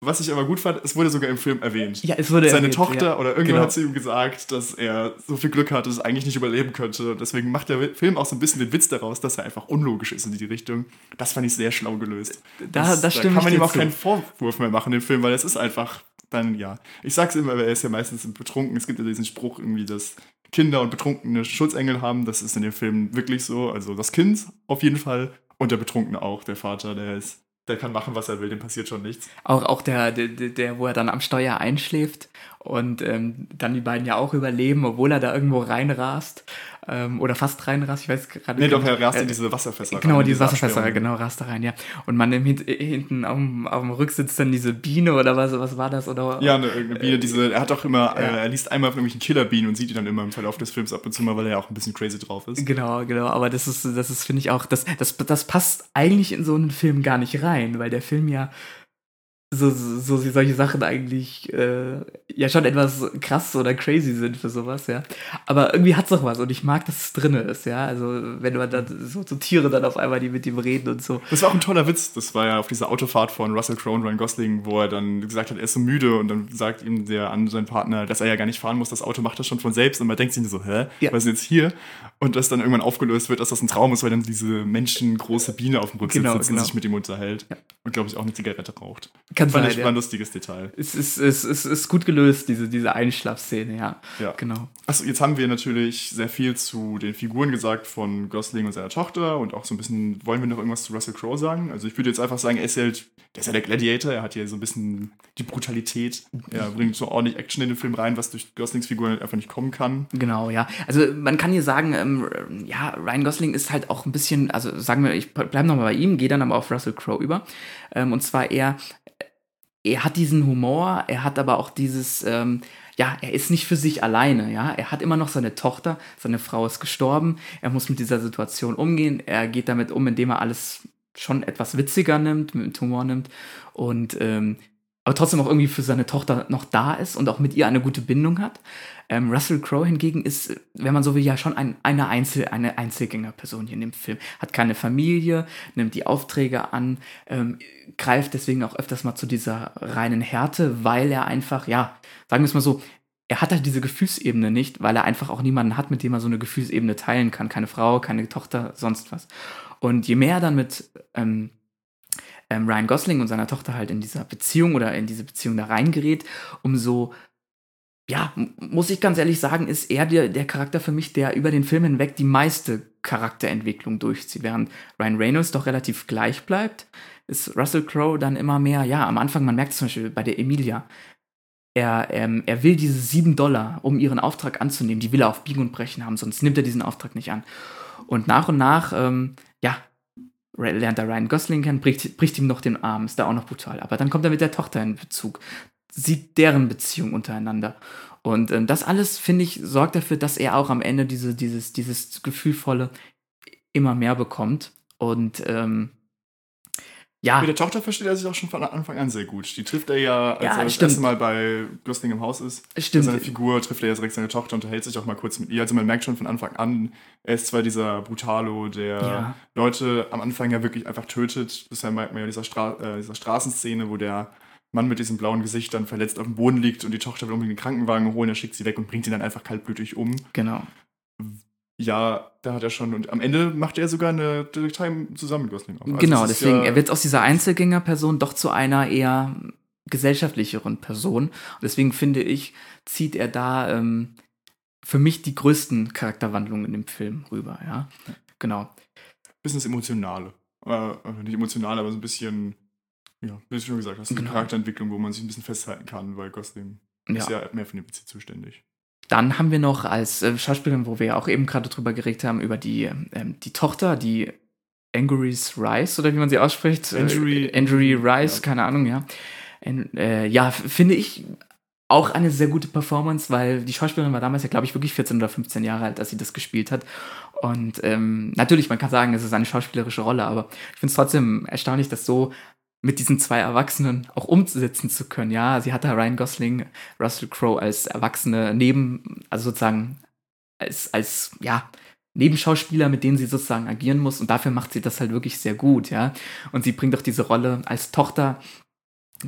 Was ich aber gut fand, es wurde sogar im Film erwähnt. Ja, es wurde Seine erwähnt, Tochter ja. oder irgendjemand Genau. hat zu ihm gesagt, dass er so viel Glück hat, dass er eigentlich nicht überleben könnte. Und Deswegen macht der Film auch so ein bisschen den Witz daraus, dass er einfach unlogisch ist in die Richtung. Das fand ich sehr schlau gelöst. Da- da stimme kann ich man ihm auch zu. keinen Vorwurf mehr machen, dem Film, weil es ist einfach dann, ja. Ich sag's immer, weil er ist ja meistens betrunken. Es gibt ja diesen Spruch irgendwie, dass Kinder und Betrunkene Schutzengel haben. Das ist in dem Film wirklich so. Also das Kind auf jeden Fall und der Betrunkene auch, der Vater, der ist. Der kann machen, was er will, dem passiert schon nichts. Auch, auch der, der, der- wo er dann am Steuer einschläft und ähm, dann die beiden ja auch überleben, obwohl er da irgendwo reinrast ähm, oder fast reinrast. Ich weiß gerade Nee, gar doch, er nicht. rast in Äh, diese Wasserfässer Genau, rein, diese Wasserfässer, genau, rast da rein, ja. Und man im Hint hinten auf dem, auf dem Rücksitz dann diese Biene oder was, was war das? Oder, Ja, eine, irgendeine Biene, diese, er hat auch immer, ja. äh, er liest einmal von irgendwelchen Killerbienen und sieht die dann immer im Verlauf des Films ab und zu mal, weil er ja auch ein bisschen crazy drauf ist. Genau, genau, aber das ist, das ist, finde ich auch, das, das, das passt eigentlich in so einen Film gar nicht rein, weil der Film ja so, so, so solche Sachen eigentlich äh, ja schon etwas krass oder crazy sind für sowas, ja. Aber irgendwie hat's doch was und ich mag, dass es drin ist, ja. Also wenn man dann so, so Tiere dann auf einmal, die mit ihm reden und so. Das war auch ein toller Witz. Das war ja auf dieser Autofahrt von Russell Crowe und Ryan Gosling, wo er dann gesagt hat, er ist so müde und dann sagt ihm der an sein Partner, dass er ja gar nicht fahren muss. Das Auto macht das schon von selbst und man denkt sich so, hä, Ja. was ist jetzt hier? Und das dann irgendwann aufgelöst wird, dass das ein Traum ist, weil dann diese menschengroße Biene auf dem Rücksitz Genau, sitzt genau. und sich mit ihm unterhält und glaube ich auch eine Zigarette raucht. Kann Fand sein, ich ja. war ein lustiges Detail. Es ist, es, ist, ist gut gelöst, diese, diese Einschlafszene, ja. Ja. Genau. Achso, jetzt haben wir natürlich sehr viel zu den Figuren gesagt von Gosling und seiner Tochter und auch so ein bisschen, wollen wir noch irgendwas zu Russell Crowe sagen? Also ich würde jetzt einfach sagen, er ist halt, der ist ja der Gladiator, er hat hier so ein bisschen die Brutalität, er bringt so ordentlich Action in den Film rein, was durch Goslings Figuren halt einfach nicht kommen kann. Genau, ja. Also man kann hier sagen, ähm, ja, Ryan Gosling ist halt auch ein bisschen, also sagen wir, ich bleibe nochmal bei ihm, gehe dann aber auf Russell Crowe über. Ähm, und zwar er, er hat diesen Humor, er hat aber auch dieses, ähm, ja, er ist nicht für sich alleine, ja. Er hat immer noch seine Tochter, seine Frau ist gestorben, er muss mit dieser Situation umgehen, er geht damit um, indem er alles schon etwas witziger nimmt, mit Humor nimmt. Und ähm, aber trotzdem auch irgendwie für seine Tochter noch da ist und auch mit ihr eine gute Bindung hat. Ähm, Russell Crowe hingegen ist, wenn man so will, ja schon ein, eine, Einzel, eine Einzelgängerperson hier in dem Film. Hat keine Familie, nimmt die Aufträge an, ähm, greift deswegen auch öfters mal zu dieser reinen Härte, weil er einfach, ja, sagen wir es mal so, er hat halt diese Gefühlsebene nicht, weil er einfach auch niemanden hat, mit dem er so eine Gefühlsebene teilen kann. Keine Frau, keine Tochter, sonst was. Und je mehr er dann mit ähm, ähm, Ryan Gosling und seiner Tochter halt in dieser Beziehung oder in diese Beziehung da reingerät, umso, ja, muss ich ganz ehrlich sagen, ist er der, der Charakter für mich, der über den Film hinweg die meiste Charakterentwicklung durchzieht. Während Ryan Reynolds doch relativ gleich bleibt, ist Russell Crowe dann immer mehr, ja, am Anfang, man merkt es zum Beispiel bei der Emilia, er, ähm, er will diese sieben Dollar, um ihren Auftrag anzunehmen, die will er auf Biegen und Brechen haben, sonst nimmt er diesen Auftrag nicht an. Und nach und nach, ähm, ja, lernt er Ryan Gosling kennen, bricht, bricht ihm noch den Arm, ist da auch noch brutal. Aber dann kommt er mit der Tochter in Bezug, sieht deren Beziehung untereinander. Und ähm, das alles, finde ich, sorgt dafür, dass er auch am Ende diese, dieses, dieses Gefühlvolle immer mehr bekommt. Und ähm, ja. Mit der Tochter versteht er sich auch schon von Anfang an sehr gut. Die trifft er ja, als Ja, er das erste Mal bei Gosling im Haus ist. Stimmt. Seine Figur trifft er ja direkt seine Tochter, unterhält sich auch mal kurz mit ihr. Also man merkt schon von Anfang an, er ist zwar dieser Brutalo, der Ja. Leute am Anfang ja wirklich einfach tötet. Das merkt man ja in dieser, Stra äh, dieser Straßenszene, wo der Mann mit diesem blauen Gesicht dann verletzt auf dem Boden liegt und die Tochter will unbedingt den Krankenwagen holen, er schickt sie weg und bringt ihn dann einfach kaltblütig um. Genau. Ja, da hat er schon. Und am Ende macht er sogar eine Detektei zusammen mit Gosling auf. Also genau, das ist deswegen, ja- er wird aus dieser Einzelgängerperson doch zu einer eher gesellschaftlicheren Person. Und deswegen finde ich, zieht er da ähm, für mich die größten Charakterwandlungen in dem Film rüber, ja. Genau. bisschen das Emotionale. Äh, also nicht emotional, aber so ein bisschen, ja, wie du schon gesagt hast, eine Genau. Charakterentwicklung, wo man sich ein bisschen festhalten kann, weil Gosling ist Ja. ja mehr für den Witze zuständig. Dann haben wir noch als äh, Schauspielerin, wo wir ja auch eben gerade drüber geredet haben, über die, ähm, die Tochter, die Angeries Rice, oder wie man sie ausspricht. Angery- äh, Angery Rice, ja. keine Ahnung, ja. En, äh, ja, finde ich auch eine sehr gute Performance, weil die Schauspielerin war damals ja, glaube ich, wirklich 14 oder 15 Jahre alt, als sie das gespielt hat. Und ähm, natürlich, man kann sagen, es ist eine schauspielerische Rolle, aber ich finde es trotzdem erstaunlich, das so mit diesen zwei Erwachsenen auch umsetzen zu können. Ja, sie hatte Ryan Gosling, Russell Crowe als Erwachsene neben, also sozusagen als, als, ja, Nebenschauspieler, mit denen sie sozusagen agieren muss. Und dafür macht sie das halt wirklich sehr gut, ja. Und sie bringt auch diese Rolle als Tochter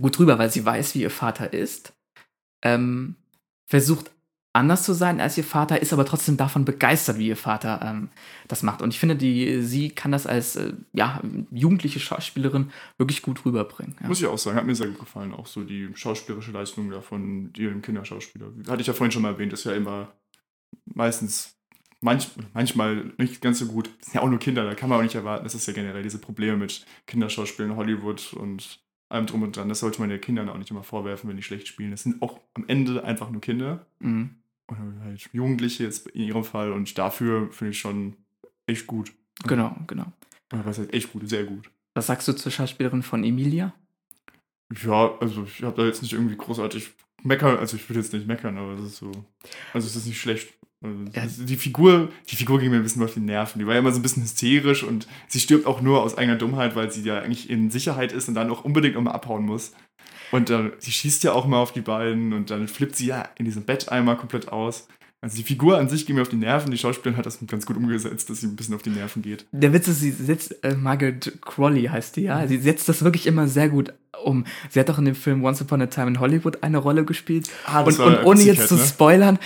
gut rüber, weil sie weiß, wie ihr Vater ist. Ähm, versucht anders zu sein als ihr Vater, ist aber trotzdem davon begeistert, wie ihr Vater ähm, das macht. Und ich finde, die, sie kann das als äh, ja, jugendliche Schauspielerin wirklich gut rüberbringen. Ja. Muss ich auch sagen, hat mir sehr gut gefallen, auch so die schauspielerische Leistung da von ihrem Kinderschauspieler. Hatte ich ja vorhin schon mal erwähnt, ist ja immer meistens, manch, manchmal nicht ganz so gut. Das sind ja auch nur Kinder, da kann man auch nicht erwarten. Das ist ja generell diese Probleme mit Kinderschauspielen in Hollywood und allem drum und dran. Das sollte man den Kindern auch nicht immer vorwerfen, wenn die schlecht spielen. Das sind auch am Ende einfach nur Kinder. Mhm. Oder halt Jugendliche jetzt in ihrem Fall. Und dafür finde ich schon echt gut. Genau, genau. Was heißt echt gut? Sehr gut. Was sagst du zur Schauspielerin von Emilia? Ja, also ich habe da jetzt nicht irgendwie großartig meckern, also ich würde jetzt nicht meckern, aber es ist so, also es ist nicht schlecht. Also Ja. die Figur, die Figur ging mir ein bisschen auf die Nerven. Die war ja immer so ein bisschen hysterisch und sie stirbt auch nur aus eigener Dummheit, weil sie ja eigentlich in Sicherheit ist und dann auch unbedingt nochmal abhauen muss. Und dann, sie schießt ja auch mal auf die beiden und dann flippt sie ja in diesem Bett einmal komplett aus. Also die Figur an sich ging mir auf die Nerven, die Schauspielerin hat das ganz gut umgesetzt, dass sie ein bisschen auf die Nerven geht. Der Witz ist, sie setzt, äh, Margaret Crawley heißt die, ja. Sie setzt das wirklich immer sehr gut um. Sie hat auch in dem Film Once Upon a Time in Hollywood eine Rolle gespielt. Ah, und, und ohne jetzt zu spoilern,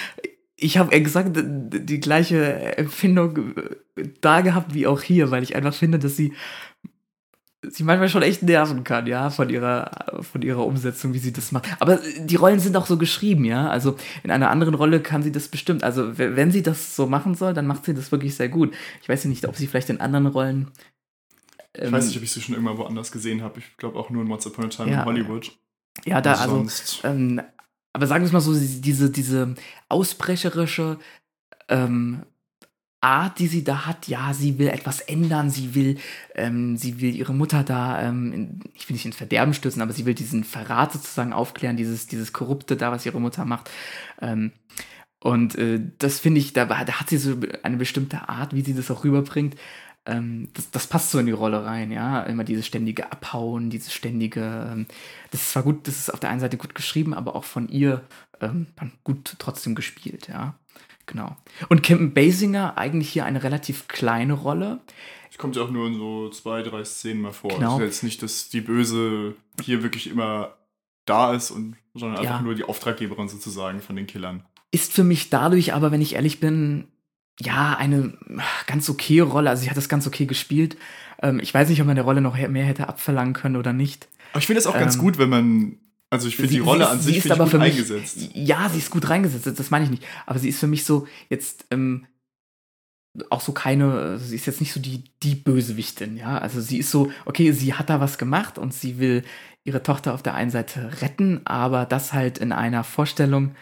ich habe exakt die gleiche Empfindung äh, da gehabt wie auch hier, weil ich einfach finde, dass sie sie manchmal schon echt nerven kann, ja, von ihrer, von ihrer Umsetzung, wie sie das macht. Aber die Rollen sind auch so geschrieben, ja. Also in einer anderen Rolle kann sie das bestimmt. Also wenn sie das so machen soll, dann macht sie das wirklich sehr gut. Ich weiß ja nicht, ob sie vielleicht in anderen Rollen. Ich ähm, weiß nicht, ob ich sie schon irgendwann woanders gesehen habe. Ich glaube auch nur in Once Upon a Time Ja. in Hollywood. Ja, da, also. Ähm, aber sagen wir es mal so, diese, diese ausbrecherische ähm, Art, die sie da hat, ja, sie will etwas ändern, sie will, ähm, sie will ihre Mutter da, ähm, in, ich will nicht ins Verderben stürzen, aber sie will diesen Verrat sozusagen aufklären, dieses, dieses Korrupte da, was ihre Mutter macht. Ähm, und äh, das finde ich, da, da hat sie so eine bestimmte Art, wie sie das auch rüberbringt. ähm, das, das, passt so in die Rolle rein, ja. Immer dieses ständige Abhauen, dieses ständige, ähm, das ist zwar gut, das ist auf der einen Seite gut geschrieben, aber auch von ihr ähm, gut trotzdem gespielt, ja. Genau. Und Kim Basinger eigentlich hier eine relativ kleine Rolle. Es kommt ja auch nur in so zwei, drei Szenen mal vor. Genau. Ist jetzt nicht, dass die Böse hier wirklich immer da ist, und, sondern einfach ja. nur die Auftraggeberin sozusagen von den Killern. Ist für mich dadurch aber, wenn ich ehrlich bin, ja, eine ganz okay Rolle. Also sie hat das ganz okay gespielt. Ähm, ich weiß nicht, ob man der Rolle noch mehr hätte abverlangen können oder nicht. Aber ich finde es auch ähm, ganz gut, wenn man also ich finde die Rolle ist, an sich ist aber gut für mich, eingesetzt. Ja, sie ist gut reingesetzt, das meine ich nicht. Aber sie ist für mich so jetzt ähm, auch so keine, sie ist jetzt nicht so die, die Bösewichtin, ja. Also sie ist so, okay, sie hat da was gemacht und sie will ihre Tochter auf der einen Seite retten, aber das halt in einer Vorstellung,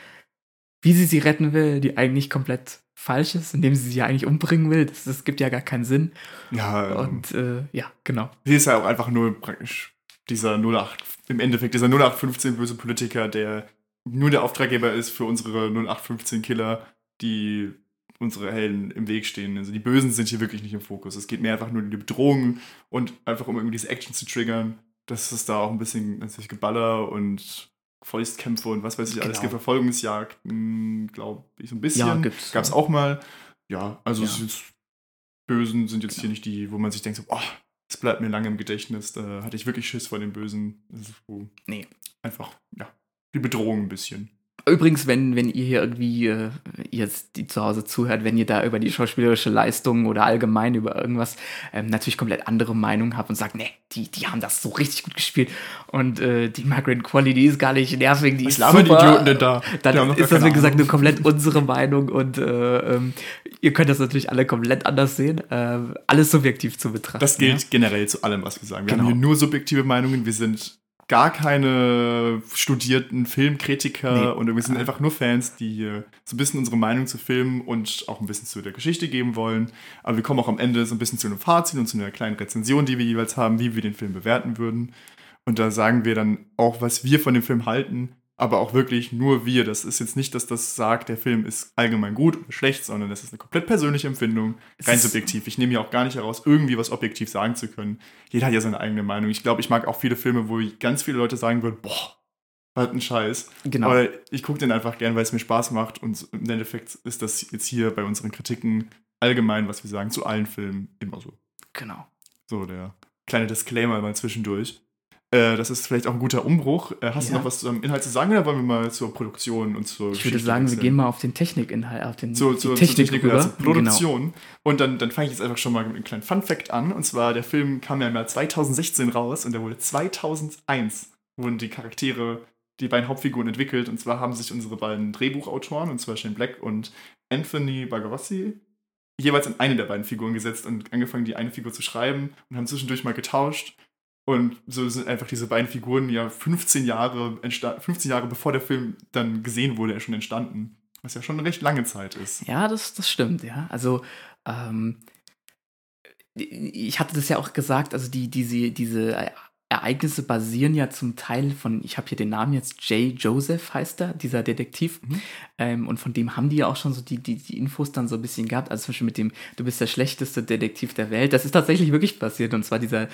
wie sie sie retten will, die eigentlich komplett falsch ist, indem sie sie eigentlich umbringen will. Das, das gibt ja gar keinen Sinn. Ja. Und äh, ja, genau. Sie ist ja auch einfach nur praktisch dieser 08, im Endeffekt dieser 0815 böse Politiker, der nur der Auftraggeber ist für unsere 0815 Killer, die unsere Helden im Weg stehen. Also die Bösen sind hier wirklich nicht im Fokus. Es geht mehr einfach nur um die Bedrohung und einfach um irgendwie diese Action zu triggern. dass es da auch ein bisschen natürlich Geballer und Fäustkämpfe und was weiß ich genau. alles gibt. Verfolgungsjagden, glaube ich, so ein bisschen. Ja, Gab es auch mal. Ja, also ja. Bösen sind jetzt genau. hier nicht die, wo man sich denkt, so, oh, es bleibt mir lange im Gedächtnis. Da hatte ich wirklich Schiss vor den Bösen. So nee. Einfach, ja, die Bedrohung ein bisschen. Übrigens, wenn, wenn ihr hier irgendwie, äh, jetzt die zu Hause zuhört, wenn ihr da über die schauspielerische Leistung oder allgemein über irgendwas ähm, natürlich komplett andere Meinung habt und sagt, nee, die, die haben das so richtig gut gespielt und äh, die Margaret Qualley, die ist gar nicht nervig, die Was ist super. die Idioten denn da? Dann ist das, wie gesagt, nur komplett unsere Meinung und äh, ähm, ihr könnt das natürlich alle komplett anders sehen. Äh, alles subjektiv zu betrachten. Das gilt ja? generell zu allem, was wir sagen. Wir genau. haben hier nur subjektive Meinungen, wir sind gar keine studierten Filmkritiker nee. und wir sind einfach nur Fans, die so ein bisschen unsere Meinung zu Filmen und auch ein bisschen zu der Geschichte geben wollen. Aber wir kommen auch am Ende so ein bisschen zu einem Fazit und zu einer kleinen Rezension, die wir jeweils haben, wie wir den Film bewerten würden. Und da sagen wir dann auch, was wir von dem Film halten aber auch wirklich nur wir. Das ist jetzt nicht, dass das sagt, der Film ist allgemein gut oder schlecht, sondern das ist eine komplett persönliche Empfindung, rein subjektiv. Ich nehme ja auch gar nicht heraus, irgendwie was objektiv sagen zu können. Jeder hat ja seine eigene Meinung. Ich glaube, ich mag auch viele Filme, wo ganz viele Leute sagen würden, boah, was ein Scheiß. Genau. Aber ich gucke den einfach gern, weil es mir Spaß macht und im Endeffekt ist das jetzt hier bei unseren Kritiken allgemein, was wir sagen, zu allen Filmen immer so. Genau. So, der kleine Disclaimer mal zwischendurch. Äh, das ist vielleicht auch ein guter Umbruch. Äh, hast ja. du noch was zum Inhalt zu sagen oder wollen wir mal zur Produktion und zur Ich würde sagen, wir gehen mal auf den Technikinhalt, auf den zur, zur, Technik, zur Technik rüber. Zur Produktion. Genau. Und dann, dann fange ich jetzt einfach schon mal mit einem kleinen Fun-Fact an. Und zwar, der Film kam ja im Jahr 2016 raus und der wurde 2001 wurden die Charaktere, die beiden Hauptfiguren entwickelt. Und zwar haben sich unsere beiden Drehbuchautoren, und zwar Shane Black und Anthony Bagarossi, jeweils in eine der beiden Figuren gesetzt und angefangen, die eine Figur zu schreiben und haben zwischendurch mal getauscht. Und so sind einfach diese beiden Figuren ja 15 Jahre, 15 Jahre bevor der Film dann gesehen wurde, schon entstanden. Was ja schon eine recht lange Zeit ist. Ja, das, das stimmt, ja. Also, ähm, ich hatte das ja auch gesagt, also die, diese, diese Ereignisse basieren ja zum Teil von, ich habe hier den Namen jetzt, Jay Joseph heißt er, dieser Detektiv. Mhm. Ähm, und von dem haben die ja auch schon so die, die, die Infos dann so ein bisschen gehabt. Also zum Beispiel mit dem, du bist der schlechteste Detektiv der Welt. Das ist tatsächlich wirklich passiert. Und zwar dieser,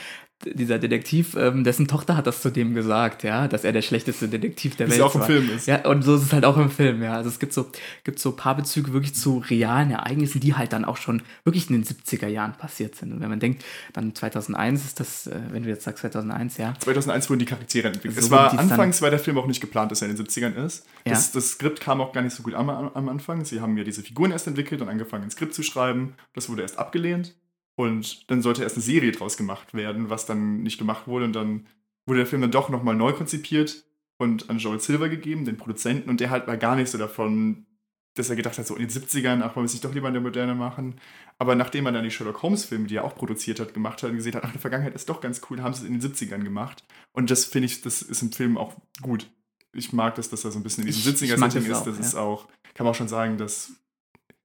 dieser Detektiv, ähm, dessen Tochter hat das zu dem gesagt, ja, dass er der schlechteste Detektiv der Wie Welt ist. auch im Film ist. Ja, und so ist es halt auch im Film, ja. Also es gibt so, gibt so Paarbezüge wirklich zu realen Ereignissen, die halt dann auch schon wirklich in den 70er Jahren passiert sind. Und wenn man denkt, dann 2001 ist das, äh, wenn du jetzt sagst 2001, 2001, ja. 2001 wurden die Charaktere entwickelt. So es war anfangs, weil der Film auch nicht geplant, dass er in den 70ern ist. Ja. Das, das, Skript kam auch gar nicht so gut am, am Anfang. Sie haben ja diese Figuren erst entwickelt und angefangen, ein Skript zu schreiben. Das wurde erst abgelehnt. Und dann sollte erst eine Serie draus gemacht werden, was dann nicht gemacht wurde. Und dann wurde der Film dann doch nochmal neu konzipiert und an Joel Silver gegeben, den Produzenten. Und der halt war gar nicht so davon dass er gedacht hat, so in den 70ern, ach, wollen wir es nicht doch lieber in der Moderne machen. Aber nachdem er dann die Sherlock Holmes-Filme, die er auch produziert hat, gemacht hat und gesehen hat, ach, die Vergangenheit ist doch ganz cool, haben sie es in den 70ern gemacht. Und das finde ich, das ist im Film auch gut. Ich mag das, dass er so ein bisschen in diesem 70er-Setting ist. Das ja. ist auch, kann man auch schon sagen, dass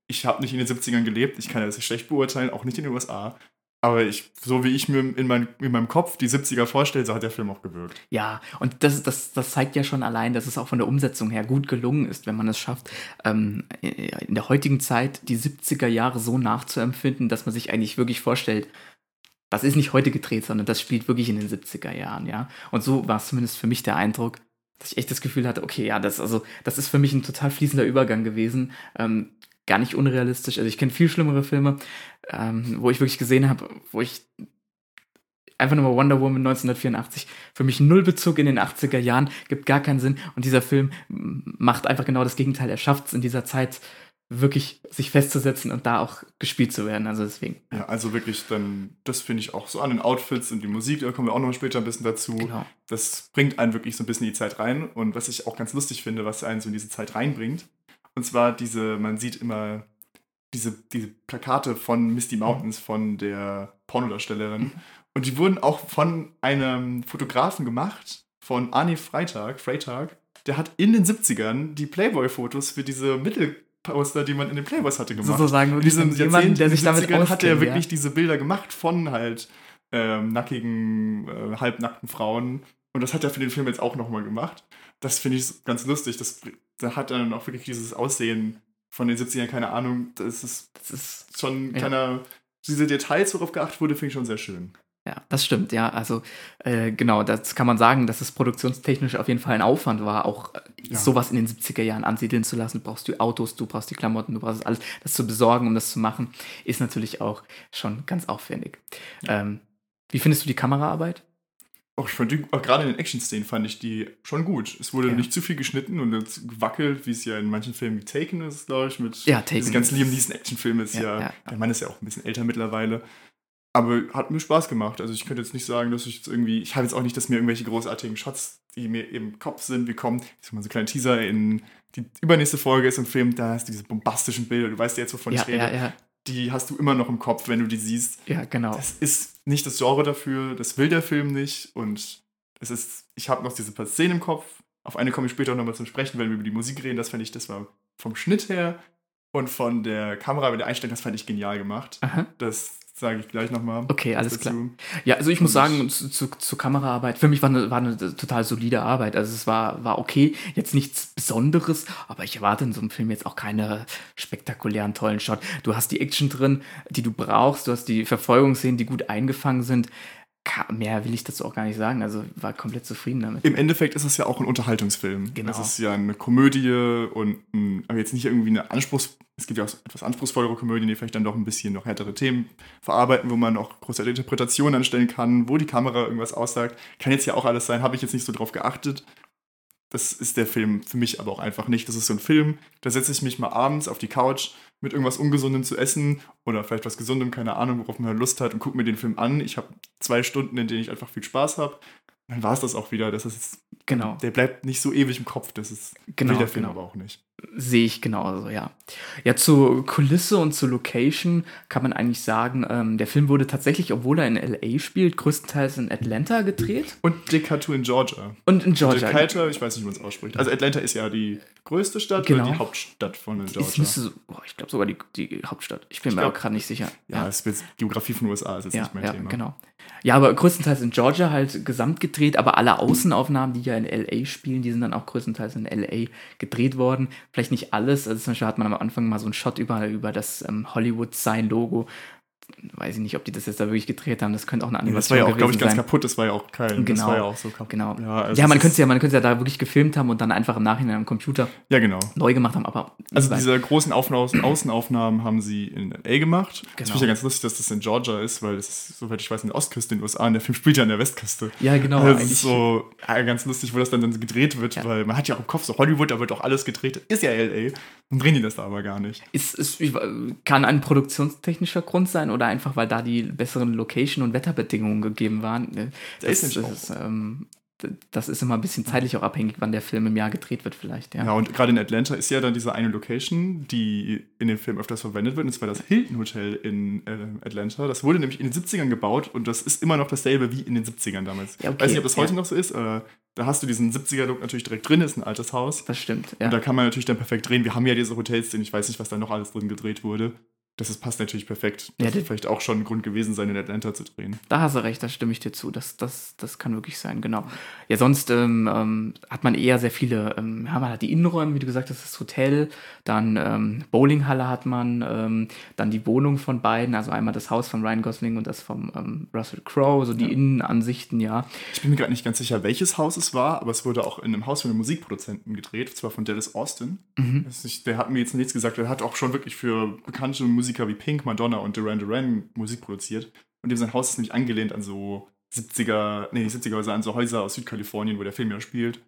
ich habe nicht in den 70ern gelebt, ich kann das schlecht beurteilen, auch nicht in den USA. Aber ich, so wie ich mir in, mein, in meinem Kopf die 70er vorstelle, so hat der Film auch gewirkt. Ja, und das, das, das zeigt ja schon allein, dass es auch von der Umsetzung her gut gelungen ist, wenn man es schafft, ähm, in der heutigen Zeit die 70er Jahre so nachzuempfinden, dass man sich eigentlich wirklich vorstellt, das ist nicht heute gedreht, sondern das spielt wirklich in den 70er Jahren, ja. Und so war es zumindest für mich der Eindruck, dass ich echt das Gefühl hatte, okay, ja, das, also, das ist für mich ein total fließender Übergang gewesen. Ähm, gar nicht unrealistisch. Also ich kenne viel schlimmere Filme, ähm, wo ich wirklich gesehen habe, wo ich einfach nur mal Wonder Woman 1984 für mich null Bezug in den 80er Jahren, gibt gar keinen Sinn. Und dieser Film macht einfach genau das Gegenteil. Er schafft es in dieser Zeit wirklich sich festzusetzen und da auch gespielt zu werden. Also deswegen. Ja, also wirklich dann, das finde ich auch so an den Outfits und die Musik, da kommen wir auch noch später ein bisschen dazu. Genau. Das bringt einen wirklich so ein bisschen in die Zeit rein. Und was ich auch ganz lustig finde, was einen so in diese Zeit reinbringt. Und zwar diese, man sieht immer diese, diese Plakate von Misty mhm. Mountains, von der Pornodarstellerin. Mhm. Und die wurden auch von einem Fotografen gemacht, von Arne Freitag, Freitag. Der hat in den 70ern die Playboy-Fotos für diese Mittel Poster, die man in den Playboys hatte, gemacht. Sozusagen in diesem jemand, der sich damit auskennt, hat er wirklich ja. diese Bilder gemacht von halt ähm, nackigen, äh, halbnackten Frauen. Und das hat er für den Film jetzt auch nochmal gemacht. Das finde ich ganz lustig. Das, da hat dann auch wirklich dieses Aussehen von den 70ern, keine Ahnung. Das ist, das ist schon ja. keiner. Diese Details, worauf geachtet wurde, finde ich schon sehr schön. Ja, das stimmt, ja. Also äh, genau, das kann man sagen, dass es produktionstechnisch auf jeden Fall ein Aufwand war, auch äh, ja. sowas in den 70er Jahren ansiedeln zu lassen. Du brauchst die Autos, du brauchst die Klamotten, du brauchst alles. Das zu besorgen, um das zu machen, ist natürlich auch schon ganz aufwendig. Ja. Ähm, wie findest du die Kameraarbeit? Auch ich fand die, gerade in den Action-Szenen fand ich die schon gut. Es wurde ja. nicht zu viel geschnitten und gewackelt, wie es ja in manchen Filmen wie Taken ist, glaube ich, mit ja, Taken diese ganzen Liam Neeson Actionfilme ist ja, ja, der Mann ist ja auch ein bisschen älter mittlerweile. Aber hat mir Spaß gemacht. Also ich könnte jetzt nicht sagen, dass ich jetzt irgendwie, ich habe jetzt auch nicht, dass mir irgendwelche großartigen Shots, die mir im Kopf sind, wie kommen. Ich sag mal so ein kleiner Teaser in die übernächste Folge ist ein Film, da hast du diese bombastischen Bilder, du weißt ja jetzt, wovon ja, ich rede. Die hast du immer noch im Kopf, wenn du die siehst. Ja, genau. Das ist nicht das Genre dafür, das will der Film nicht. Und es ist, ich habe noch diese paar Szenen im Kopf. Auf eine komme ich später auch nochmal zum Sprechen, wenn wir über die Musik reden. Das fand ich, das war vom Schnitt her und von der Kamera, mit der Einstellung, das fand ich genial gemacht. Aha. Das sage ich gleich nochmal. Okay, alles dazu. klar. Ja, also ich muss sagen, zu, zu, zur Kameraarbeit, für mich war eine, war eine total solide Arbeit. Also es war, war okay, jetzt nichts Besonderes, aber ich erwarte in so einem Film jetzt auch keine spektakulären, tollen Shot. Du hast die Action drin, die du brauchst, du hast die Verfolgungsszenen, die gut eingefangen sind mehr will ich dazu auch gar nicht sagen. Also war komplett zufrieden damit. Im Endeffekt ist es ja auch ein Unterhaltungsfilm. Genau. Es ist ja eine Komödie und aber jetzt nicht irgendwie eine Anspruchs. Es gibt ja auch etwas anspruchsvollere Komödien, die vielleicht dann doch ein bisschen noch härtere Themen verarbeiten, wo man auch große Interpretationen anstellen kann, wo die Kamera irgendwas aussagt. Kann jetzt ja auch alles sein, habe ich jetzt nicht so drauf geachtet. Das ist der Film für mich aber auch einfach nicht. Das ist so ein Film, da setze ich mich mal abends auf die Couch mit irgendwas Ungesundem zu essen oder vielleicht was Gesundem, keine Ahnung, worauf man Lust hat und gucke mir den Film an. Ich habe zwei Stunden, in denen ich einfach viel Spaß habe. Dann war es das auch wieder. Das ist, genau. Der bleibt nicht so ewig im Kopf. Das ist genau, der Film genau. aber auch nicht. Sehe ich genauso, ja. Ja, zur Kulisse und zur Location kann man eigentlich sagen, ähm, der Film wurde tatsächlich, obwohl er in L.A. spielt, größtenteils in Atlanta gedreht. Und Decatur in Georgia. Und in Georgia. Decatur, ich weiß nicht, wie man es ausspricht. Also Atlanta ist ja die größte Stadt genau. oder die Hauptstadt von Georgia? So, oh, ich glaube sogar die, die Hauptstadt. Ich bin ich mir glaub, auch gerade nicht sicher. Ja, ja. Es ist Geografie von den USA ist jetzt ja, nicht mein ja, Thema. genau. Ja, aber größtenteils in Georgia halt gesamt gedreht, aber alle Außenaufnahmen, die ja in L.A. spielen, die sind dann auch größtenteils in L.A. gedreht worden. Vielleicht nicht alles, also zum Beispiel hat man am Anfang mal so einen Shot über, über das ähm, Hollywood-Sign-Logo weiß ich nicht, ob die das jetzt da wirklich gedreht haben. Das könnte auch eine Animation sein. das war ja auch, glaube ich, ganz kaputt. Das war ja auch kein. Genau. Das war ja auch so kaputt. Genau. Ja, also ja man könnte ja, ja da wirklich gefilmt haben und dann einfach im Nachhinein am Computer ja, genau. neu gemacht haben. Aber also diese großen Aufnahmen, Außenaufnahmen haben sie in LA gemacht. Genau. Das finde ich ja ganz lustig, dass das in Georgia ist, weil das ist, soweit ich weiß, in der Ostküste in den USA und der Film spielt ja an der Westküste. Ja, genau. Das ist so ja, ganz lustig, wo das dann, dann gedreht wird, ja. weil man hat ja auch im Kopf so Hollywood, da wird auch alles gedreht. Ist ja LA. Dann drehen die das da aber gar nicht. Ist, ist, kann ein produktionstechnischer Grund sein oder einfach, weil da die besseren Location- und Wetterbedingungen gegeben waren. Das, das, ist, ähm, das ist immer ein bisschen zeitlich auch abhängig, wann der Film im Jahr gedreht wird, vielleicht. Ja, ja und gerade in Atlanta ist ja dann diese eine Location, die in dem Film öfters verwendet wird, und zwar das Hilton Hotel in äh, Atlanta. Das wurde nämlich in den 70ern gebaut und das ist immer noch dasselbe wie in den 70ern damals. Ja, okay. Weiß nicht, ob das heute noch so ist, aber da hast du diesen 70er-Look natürlich direkt drin, ist ein altes Haus. Das stimmt, ja. Und da kann man natürlich dann perfekt drehen. Wir haben ja diese Hotels, ich weiß nicht, was da noch alles drin gedreht wurde. Das passt natürlich perfekt. Ja, Das das- wird vielleicht auch schon ein Grund gewesen sein, in Atlanta zu drehen. Da hast du recht, da stimme ich dir zu. Das, das, das kann wirklich sein, genau. Ja, sonst ähm, ähm, hat man eher sehr viele, ähm, ja, man hat die Innenräume, wie du gesagt hast, das Hotel, dann ähm, Bowlinghalle hat man, ähm, dann die Wohnung von beiden, also einmal das Haus von Ryan Gosling und das vom ähm, Russell Crowe, so die Ja. Innenansichten, ja. Ich bin mir gerade nicht ganz sicher, welches Haus es war, aber es wurde auch in einem Haus von einem Musikproduzenten gedreht, zwar von Dallas Austin. Mhm. Nicht, der hat mir jetzt nichts gesagt, der hat auch schon wirklich für bekannte Musiker wie Pink, Madonna und Duran Duran Musik produziert. Und dem sein Haus ist nämlich angelehnt an so 70er, nee, nicht 70er, sondern an so Häuser aus Südkalifornien, wo der Film ja spielt.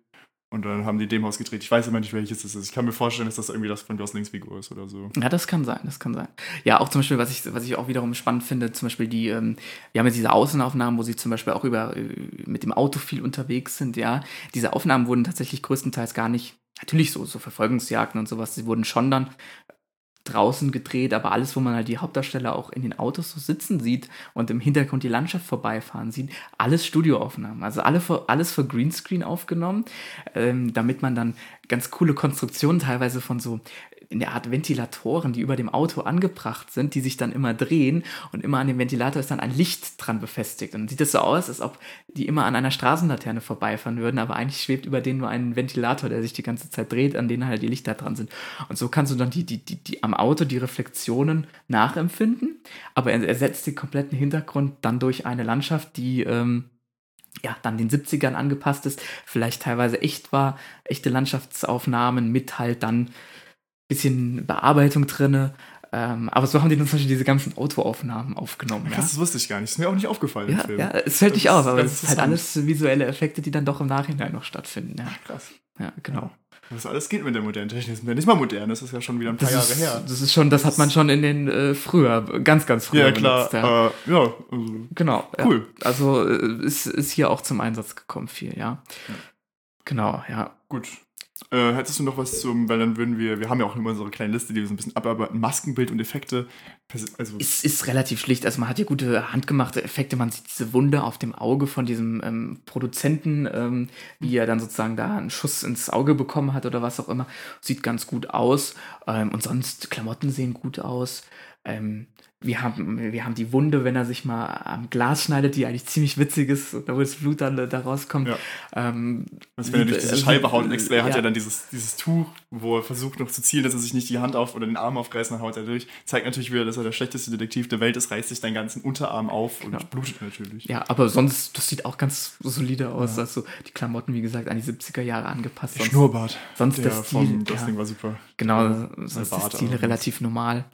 Und dann haben die in dem Haus gedreht. Ich weiß immer nicht, welches das ist. Ich kann mir vorstellen, dass das irgendwie das von Goslings Figur ist oder so. Ja, das kann sein, das kann sein. Ja, auch zum Beispiel, was ich, was ich auch wiederum spannend finde, zum Beispiel die, ähm, wir haben jetzt diese Außenaufnahmen, wo sie zum Beispiel auch über, äh, mit dem Auto viel unterwegs sind, ja. Diese Aufnahmen wurden tatsächlich größtenteils gar nicht, natürlich so, so Verfolgungsjagden und sowas, sie wurden schon dann draußen gedreht, aber alles, wo man halt die Hauptdarsteller auch in den Autos so sitzen sieht und im Hintergrund die Landschaft vorbeifahren sieht, alles Studioaufnahmen. Also alle für, alles für Greenscreen aufgenommen, ähm, damit man dann ganz coole Konstruktionen teilweise von so in der Art Ventilatoren, die über dem Auto angebracht sind, die sich dann immer drehen und immer an dem Ventilator ist dann ein Licht dran befestigt. Und dann sieht es so aus, als ob die immer an einer Straßenlaterne vorbeifahren würden, aber eigentlich schwebt über denen nur ein Ventilator, der sich die ganze Zeit dreht, an denen halt die Lichter dran sind. Und so kannst du dann die, die, die, die am Auto die Reflexionen nachempfinden, aber er ersetzt den kompletten Hintergrund dann durch eine Landschaft, die ähm, ja, dann den 70ern angepasst ist, vielleicht teilweise echt war, echte Landschaftsaufnahmen mit halt dann bisschen Bearbeitung drinne. Ähm, aber so haben die dann zum Beispiel diese ganzen Autoaufnahmen aufgenommen. Ja, das wusste ich gar nicht. Ist mir auch nicht aufgefallen im ja, Film. ja es fällt Das nicht auf, aber es ist halt alles visuelle Effekte, die dann doch im Nachhinein noch stattfinden. Ja, Krass. ja genau. Was alles geht mit der modernen Technik. Das ist ja nicht mal modern, das ist ja schon wieder ein paar Das Jahre ist, her. das ist schon, das hat man schon in den äh, früher, ganz, ganz früher Ja, klar. benutzt. Ja. Äh, ja, also, Genau. Cool. Ja. Also äh, ist, ist hier auch zum Einsatz gekommen viel, ja. Ja. Genau, ja. gut. Äh, hättest du noch was zum, weil dann würden wir, wir haben ja auch immer unsere kleine Liste, die wir so ein bisschen abarbeiten, Maskenbild und Effekte. Also, Es ist relativ schlicht. Also man hat hier gute handgemachte Effekte. Man sieht diese Wunde auf dem Auge von diesem ähm, Produzenten, ähm, wie er dann sozusagen da einen Schuss ins Auge bekommen hat oder was auch immer. Sieht ganz gut aus. Ähm, und sonst, Klamotten sehen gut aus. Ähm, wir, haben, wir haben die Wunde, wenn er sich mal am Glas schneidet, die eigentlich ziemlich witzig ist, da wo das Blut dann da rauskommt. Ja. Ähm, also wenn er durch diese sieht- Scheibe haut und extra, er hat ja. ja dann dieses, dieses Tuch, wo er versucht noch zu zielen, dass er sich nicht die Hand auf oder den Arm aufreißt, dann haut er durch. Zeigt natürlich wieder, dass er der schlechteste Detektiv der Welt ist, reißt sich deinen ganzen Unterarm auf und Genau. blutet natürlich. Ja, aber sonst, das sieht auch ganz solide aus. Ja. Also die Klamotten, wie gesagt, an die 70er Jahre angepasst. Der Sonst- Schnurrbart. sonst der der Stil, vom ja. Gosling war super. Genau, sonst ist Bart der Stil relativ normal.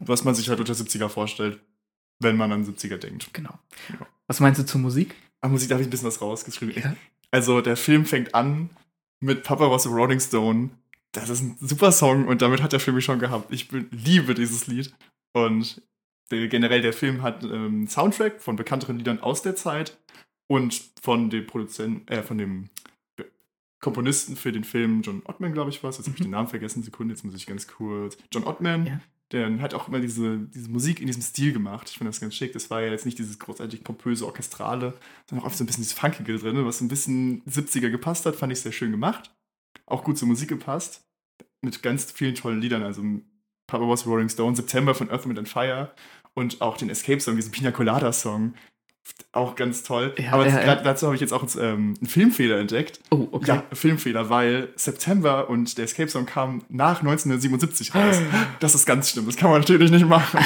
Was man sich halt unter 70er vorstellt, wenn man an 70er denkt. Genau. Ja. Was meinst du zur Musik? An Musik, da habe ich ein bisschen was rausgeschrieben. Ja. Also der Film fängt an mit Papa was a Rolling Stone. Das ist ein super Song und damit hat der Film mich schon gehabt. Ich bin, liebe dieses Lied. Und der, generell der Film hat ähm, Soundtrack von bekannteren Liedern aus der Zeit und von dem Produzenten, äh, von dem Komponisten für den Film John Ottman, glaube ich, was. Jetzt habe ich Mhm. den Namen vergessen, Sekunde, jetzt muss ich ganz kurz. John Ottman, Ja. Der hat auch immer diese, diese Musik in diesem Stil gemacht. Ich finde das ganz schick. Das war ja jetzt nicht dieses großartig pompöse Orchestrale, sondern auch oft so ein bisschen dieses Funkige drin, was ein bisschen 70er gepasst hat, fand ich sehr schön gemacht. Auch gut zur Musik gepasst. Mit ganz vielen tollen Liedern. Also Papa was Rolling Stone, September von Earth, Wind and Fire und auch den Escape Song, diesen Pina Colada Song. Auch ganz toll. Ja, Aber ja, ja. dazu habe ich jetzt auch ähm, einen Filmfehler entdeckt. Oh, okay. Ja, Filmfehler, weil September und der Escape Song kamen nach 1977 raus. Das ist ganz schlimm, das kann man natürlich nicht machen.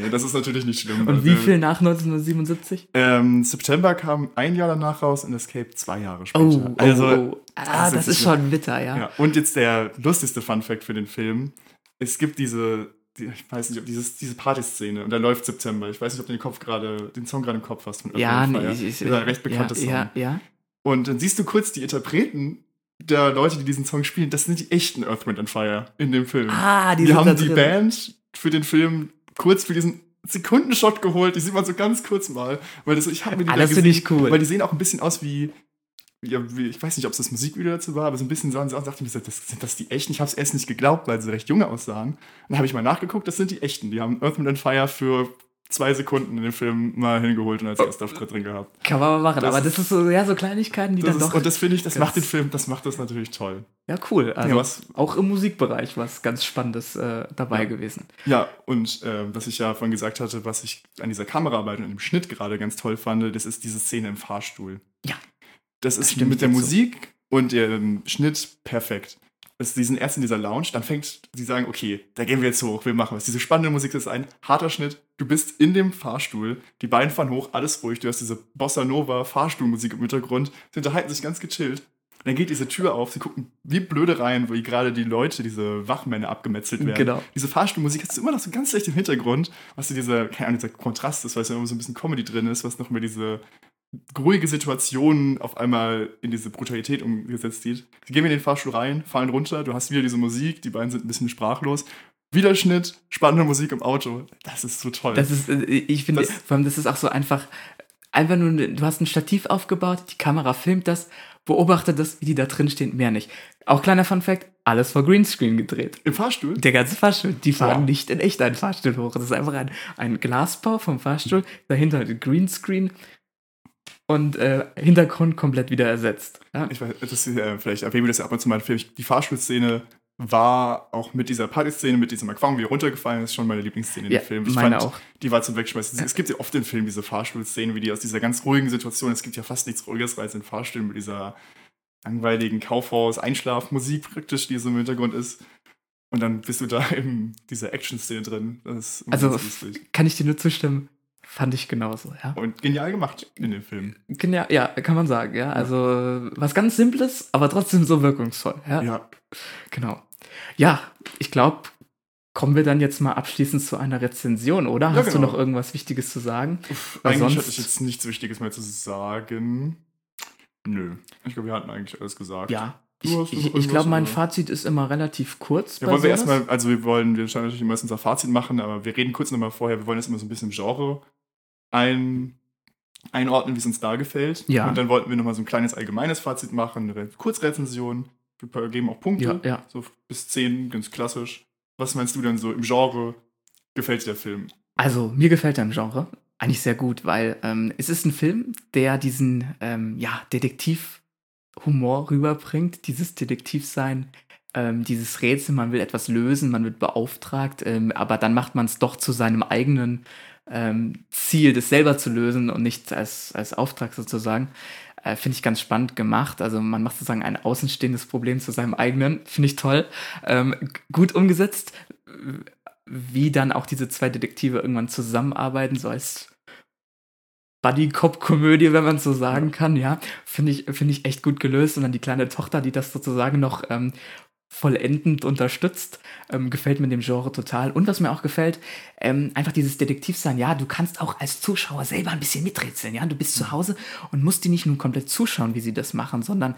nee, das ist natürlich nicht schlimm. Und wie viel nach 1977? Ähm, September kam ein Jahr danach raus und Escape zwei Jahre später. Oh, oh, also, oh. Ah, das das, ist ist schon bitter, ja. ja. Und jetzt der lustigste Fun-Fact für den Film. Es gibt diese, die, ich weiß nicht, ob dieses, diese Partyszene und da läuft September. Ich weiß nicht, ob du den Kopf gerade, den Song gerade im Kopf hast von Ja, nee, ich, ich, Dieser recht bekannte ja, Song. Ja, ja. Und dann siehst du kurz die Interpreten der Leute, die diesen Song spielen. Das sind die echten Earth, Wind and Fire in dem Film. Ah, die, die haben die. Band für den Film kurz für diesen Sekundenshot geholt. Die sieht man so ganz kurz mal. Weil das, ich habe mir die Ah, da das gesehen, ich cool. Weil die sehen auch ein bisschen aus wie. Ja, wie, ich weiß nicht, ob es das Musikvideo dazu war, aber so ein bisschen sahen sie aus. dachte ich mir, so, das, sind das die echten? Ich habe es erst nicht geglaubt, weil sie recht junge aussahen. Dann habe ich mal nachgeguckt, das sind die echten. Die haben Earth, Wind and Fire für zwei Sekunden in dem Film mal hingeholt und als Gastauftritt drin gehabt. Kann man mal machen, Das aber ist- das ist so, ja, so Kleinigkeiten, die Das dann ist, doch. und das finde ich, das macht den Film, das macht das natürlich toll. ja, cool. Also Ja, was- auch im Musikbereich was ganz Spannendes äh, dabei Ja. gewesen. Ja, und äh, was ich ja vorhin gesagt hatte, was ich an dieser Kameraarbeit und im Schnitt gerade ganz toll fand, das ist diese Szene im Fahrstuhl. Ja. Das ist stimmt mit der. Musik und dem Schnitt perfekt. Das, die sind erst in dieser Lounge, dann fängt, sie sagen, okay, da gehen wir jetzt hoch, wir machen was. Diese spannende Musik das ist ein harter Schnitt. Du bist in dem Fahrstuhl, die beiden fahren hoch, alles ruhig. Du hast diese Bossa Nova Fahrstuhlmusik im Hintergrund. Sie unterhalten sich ganz gechillt. Dann geht diese Tür auf, sie gucken wie blöde rein, wo gerade die Leute, diese Wachmänner abgemetzelt werden. Genau. Diese Fahrstuhlmusik hast du immer noch so ganz leicht im Hintergrund, was du dieser, keine Ahnung, dieser Kontrast ist, weil es ja immer so ein bisschen Comedy drin ist, was noch mehr diese ruhige Situation auf einmal in diese Brutalität umgesetzt sieht. Sie gehen in den Fahrstuhl rein, fallen runter, du hast wieder diese Musik, die beiden sind ein bisschen sprachlos. Wieder Schnitt, spannende Musik im Auto. Das ist so toll. Das ist, äh, ich finde, Das- vor allem, das ist auch so einfach, einfach nur, du hast ein Stativ aufgebaut, die Kamera filmt das, beobachtet das, wie die da drin stehen, mehr nicht. Auch kleiner Fun Fact, alles vor Greenscreen gedreht. Im Fahrstuhl? Der ganze Fahrstuhl, die fahren Wow. nicht in echt einen Fahrstuhl hoch. Das ist einfach ein, ein Glasbau vom Fahrstuhl, dahinter ein Greenscreen und äh, Hintergrund komplett wieder ersetzt. Ja? Ich weiß, das äh, vielleicht erwähnen wir das ja ab und zu mal im Film. Die Fahrstuhlszene war auch mit dieser Partyszene, mit diesem Aquarium, wie er runtergefallen ist, schon meine Lieblingsszene in Ja, dem Film. Ich meine fand, auch. Die war zum Wegschmeißen. Es gibt ja oft in Filmen diese Fahrstuhlszenen, wie die aus dieser ganz ruhigen Situation, es gibt ja fast nichts ruhiges als in Fahrstühlen mit dieser langweiligen Kaufhaus-Einschlafmusik praktisch, die so im Hintergrund ist. Und dann bist du da in dieser Action-Szene drin. Das ist immer Also kann ich dir nur zustimmen, fand ich genauso, ja. Und genial gemacht in dem Film. Genial, ja, kann man sagen, ja. Also was ganz Simples, aber trotzdem so wirkungsvoll, ja. Ja, Genau. Ja, ich glaube, kommen wir dann jetzt mal abschließend zu einer Rezension, oder? Ja, Hast du genau. noch irgendwas Wichtiges zu sagen? Weil eigentlich sonst- hatte ich jetzt nichts Wichtiges mehr zu sagen. Nö. Ich glaube, wir hatten eigentlich alles gesagt. Ja. Du Ich, hast ich, glaube, mein oder? Fazit ist immer relativ kurz. Ja, wollen wir sowas. erstmal, also wir wollen, wir schauen natürlich immer erst unser Fazit machen, aber wir reden kurz nochmal vorher, wir wollen jetzt immer so ein bisschen Genre ein, einordnen, wie es uns da gefällt. Ja. Und dann wollten wir nochmal so ein kleines allgemeines Fazit machen, eine Kurzrezension. Wir geben auch Punkte. Ja, ja. So bis 10, ganz klassisch. Was meinst du denn so im Genre? Gefällt dir der Film? Also, mir gefällt er im Genre eigentlich sehr gut, weil ähm, es ist ein Film, der diesen ähm, ja, Detektiv-Humor rüberbringt, dieses Detektivsein, ähm, dieses Rätsel, man will etwas lösen, man wird beauftragt, ähm, aber dann macht man es doch zu seinem eigenen ähm, Ziel, das selber zu lösen und nicht als, als Auftrag sozusagen. Äh, Finde ich ganz spannend gemacht. Also man macht sozusagen ein außenstehendes Problem zu seinem eigenen. Finde ich toll. Ähm, gut umgesetzt, wie dann auch diese zwei Detektive irgendwann zusammenarbeiten, so als Buddy-Cop-Komödie, wenn man so sagen kann, ja. Finde ich, finde ich echt gut gelöst. Und dann die kleine Tochter, die das sozusagen noch ähm, vollendend unterstützt, ähm, gefällt mir dem Genre total. Und was mir auch gefällt, ähm, einfach dieses Detektivsein, ja, du kannst auch als Zuschauer selber ein bisschen miträtseln, ja. Du bist zu Hause und musst die nicht nur komplett zuschauen, wie sie das machen, sondern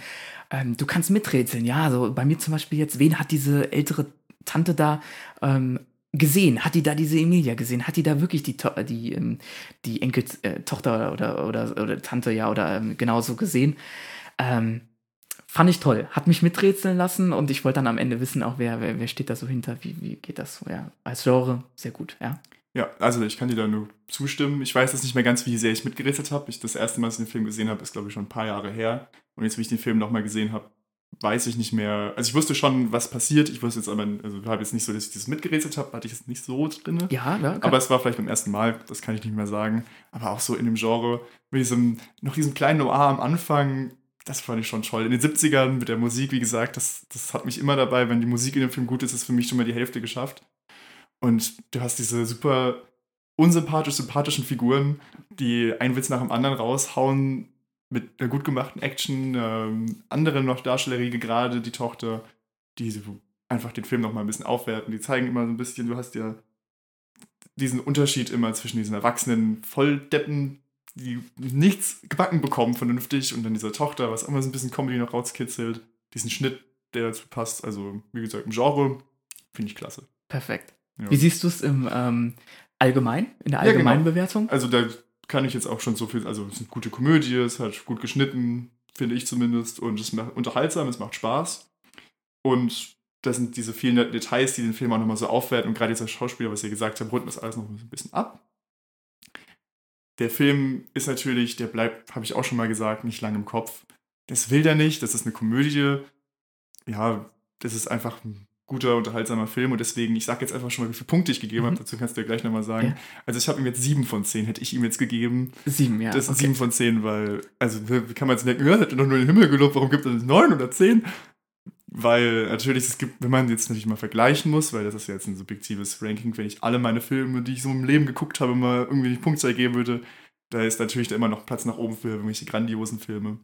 ähm, du kannst miträtseln, ja. Also bei mir zum Beispiel jetzt, wen hat diese ältere Tante da ähm, gesehen? Hat die da diese Emilia gesehen? Hat die da wirklich die, die, ähm, die Enkeltochter oder, oder, oder Tante, ja, oder ähm, genauso gesehen? Ähm, fand ich toll. Hat mich miträtseln lassen und ich wollte dann am Ende wissen, auch wer, wer, wer steht da so hinter, wie, wie geht das so, ja. Als Genre sehr gut, ja. Ja, also ich kann dir da nur zustimmen. Ich weiß jetzt nicht mehr ganz, wie sehr ich mitgerätselt habe. Ich, das erste Mal, dass ich den Film gesehen habe, ist, glaube ich, schon ein paar Jahre her. Und jetzt, wie ich den Film nochmal gesehen habe, weiß ich nicht mehr. Also ich wusste schon, was passiert. Ich wusste jetzt aber, also habe jetzt nicht so, dass ich das mitgerätselt habe, hatte ich jetzt nicht so drin. Ja, ja. Aber es war vielleicht beim ersten Mal, das kann ich nicht mehr sagen. Aber auch so in dem Genre, mit diesem, noch diesem kleinen Noir am Anfang, das fand ich schon toll. In den 70ern mit der Musik, wie gesagt, das, das hat mich immer dabei. Wenn die Musik in dem Film gut ist, ist für mich schon mal die Hälfte geschafft. Und du hast diese super unsympathisch sympathischen Figuren, die einen Witz nach dem anderen raushauen mit einer gut gemachten Action. Ähm, andere noch Darstellerige, gerade die Tochter, die einfach den Film noch mal ein bisschen aufwerten. Die zeigen immer so ein bisschen, du hast ja diesen Unterschied immer zwischen diesen erwachsenen Volldeppen, die nichts gebacken bekommen vernünftig und dann dieser Tochter, was immer so ein bisschen Comedy noch rauskitzelt. Diesen Schnitt, der dazu passt. Also, wie gesagt, im Genre finde ich klasse. Perfekt. Ja. Wie siehst du es im ähm, Allgemein, in der Ja, genau. allgemeinen Bewertung? Also da kann ich jetzt auch schon so viel, also es ist eine gute Komödie, es hat gut geschnitten, finde ich zumindest, und es macht unterhaltsam, es macht Spaß. Und das sind diese vielen Details, die den Film auch nochmal so aufwerten und gerade dieser Schauspieler, was ihr gesagt habt, runden das alles noch ein bisschen ab. der Film ist natürlich, der bleibt, habe ich auch schon mal gesagt, nicht lang im Kopf. Das will der nicht, das ist eine Komödie. Ja, das ist einfach ein guter, unterhaltsamer Film und deswegen, ich sage jetzt einfach schon mal, wie viele Punkte ich gegeben mhm. habe, dazu kannst du ja gleich nochmal sagen. Ja. Also ich habe ihm jetzt sieben von zehn, hätte ich ihm jetzt gegeben. Sieben, ja. Das sind okay. sieben von zehn, weil, also wie kann man jetzt denken, ja, hätte doch nur den Himmel gelobt, warum gibt es neun oder zehn? Weil natürlich, es gibt, wenn man jetzt natürlich mal vergleichen muss, weil das ist ja jetzt ein subjektives Ranking, wenn ich alle meine Filme, die ich so im Leben geguckt habe, mal irgendwie die Punktzahl geben würde, da ist natürlich da immer noch Platz nach oben für irgendwelche grandiosen Filme.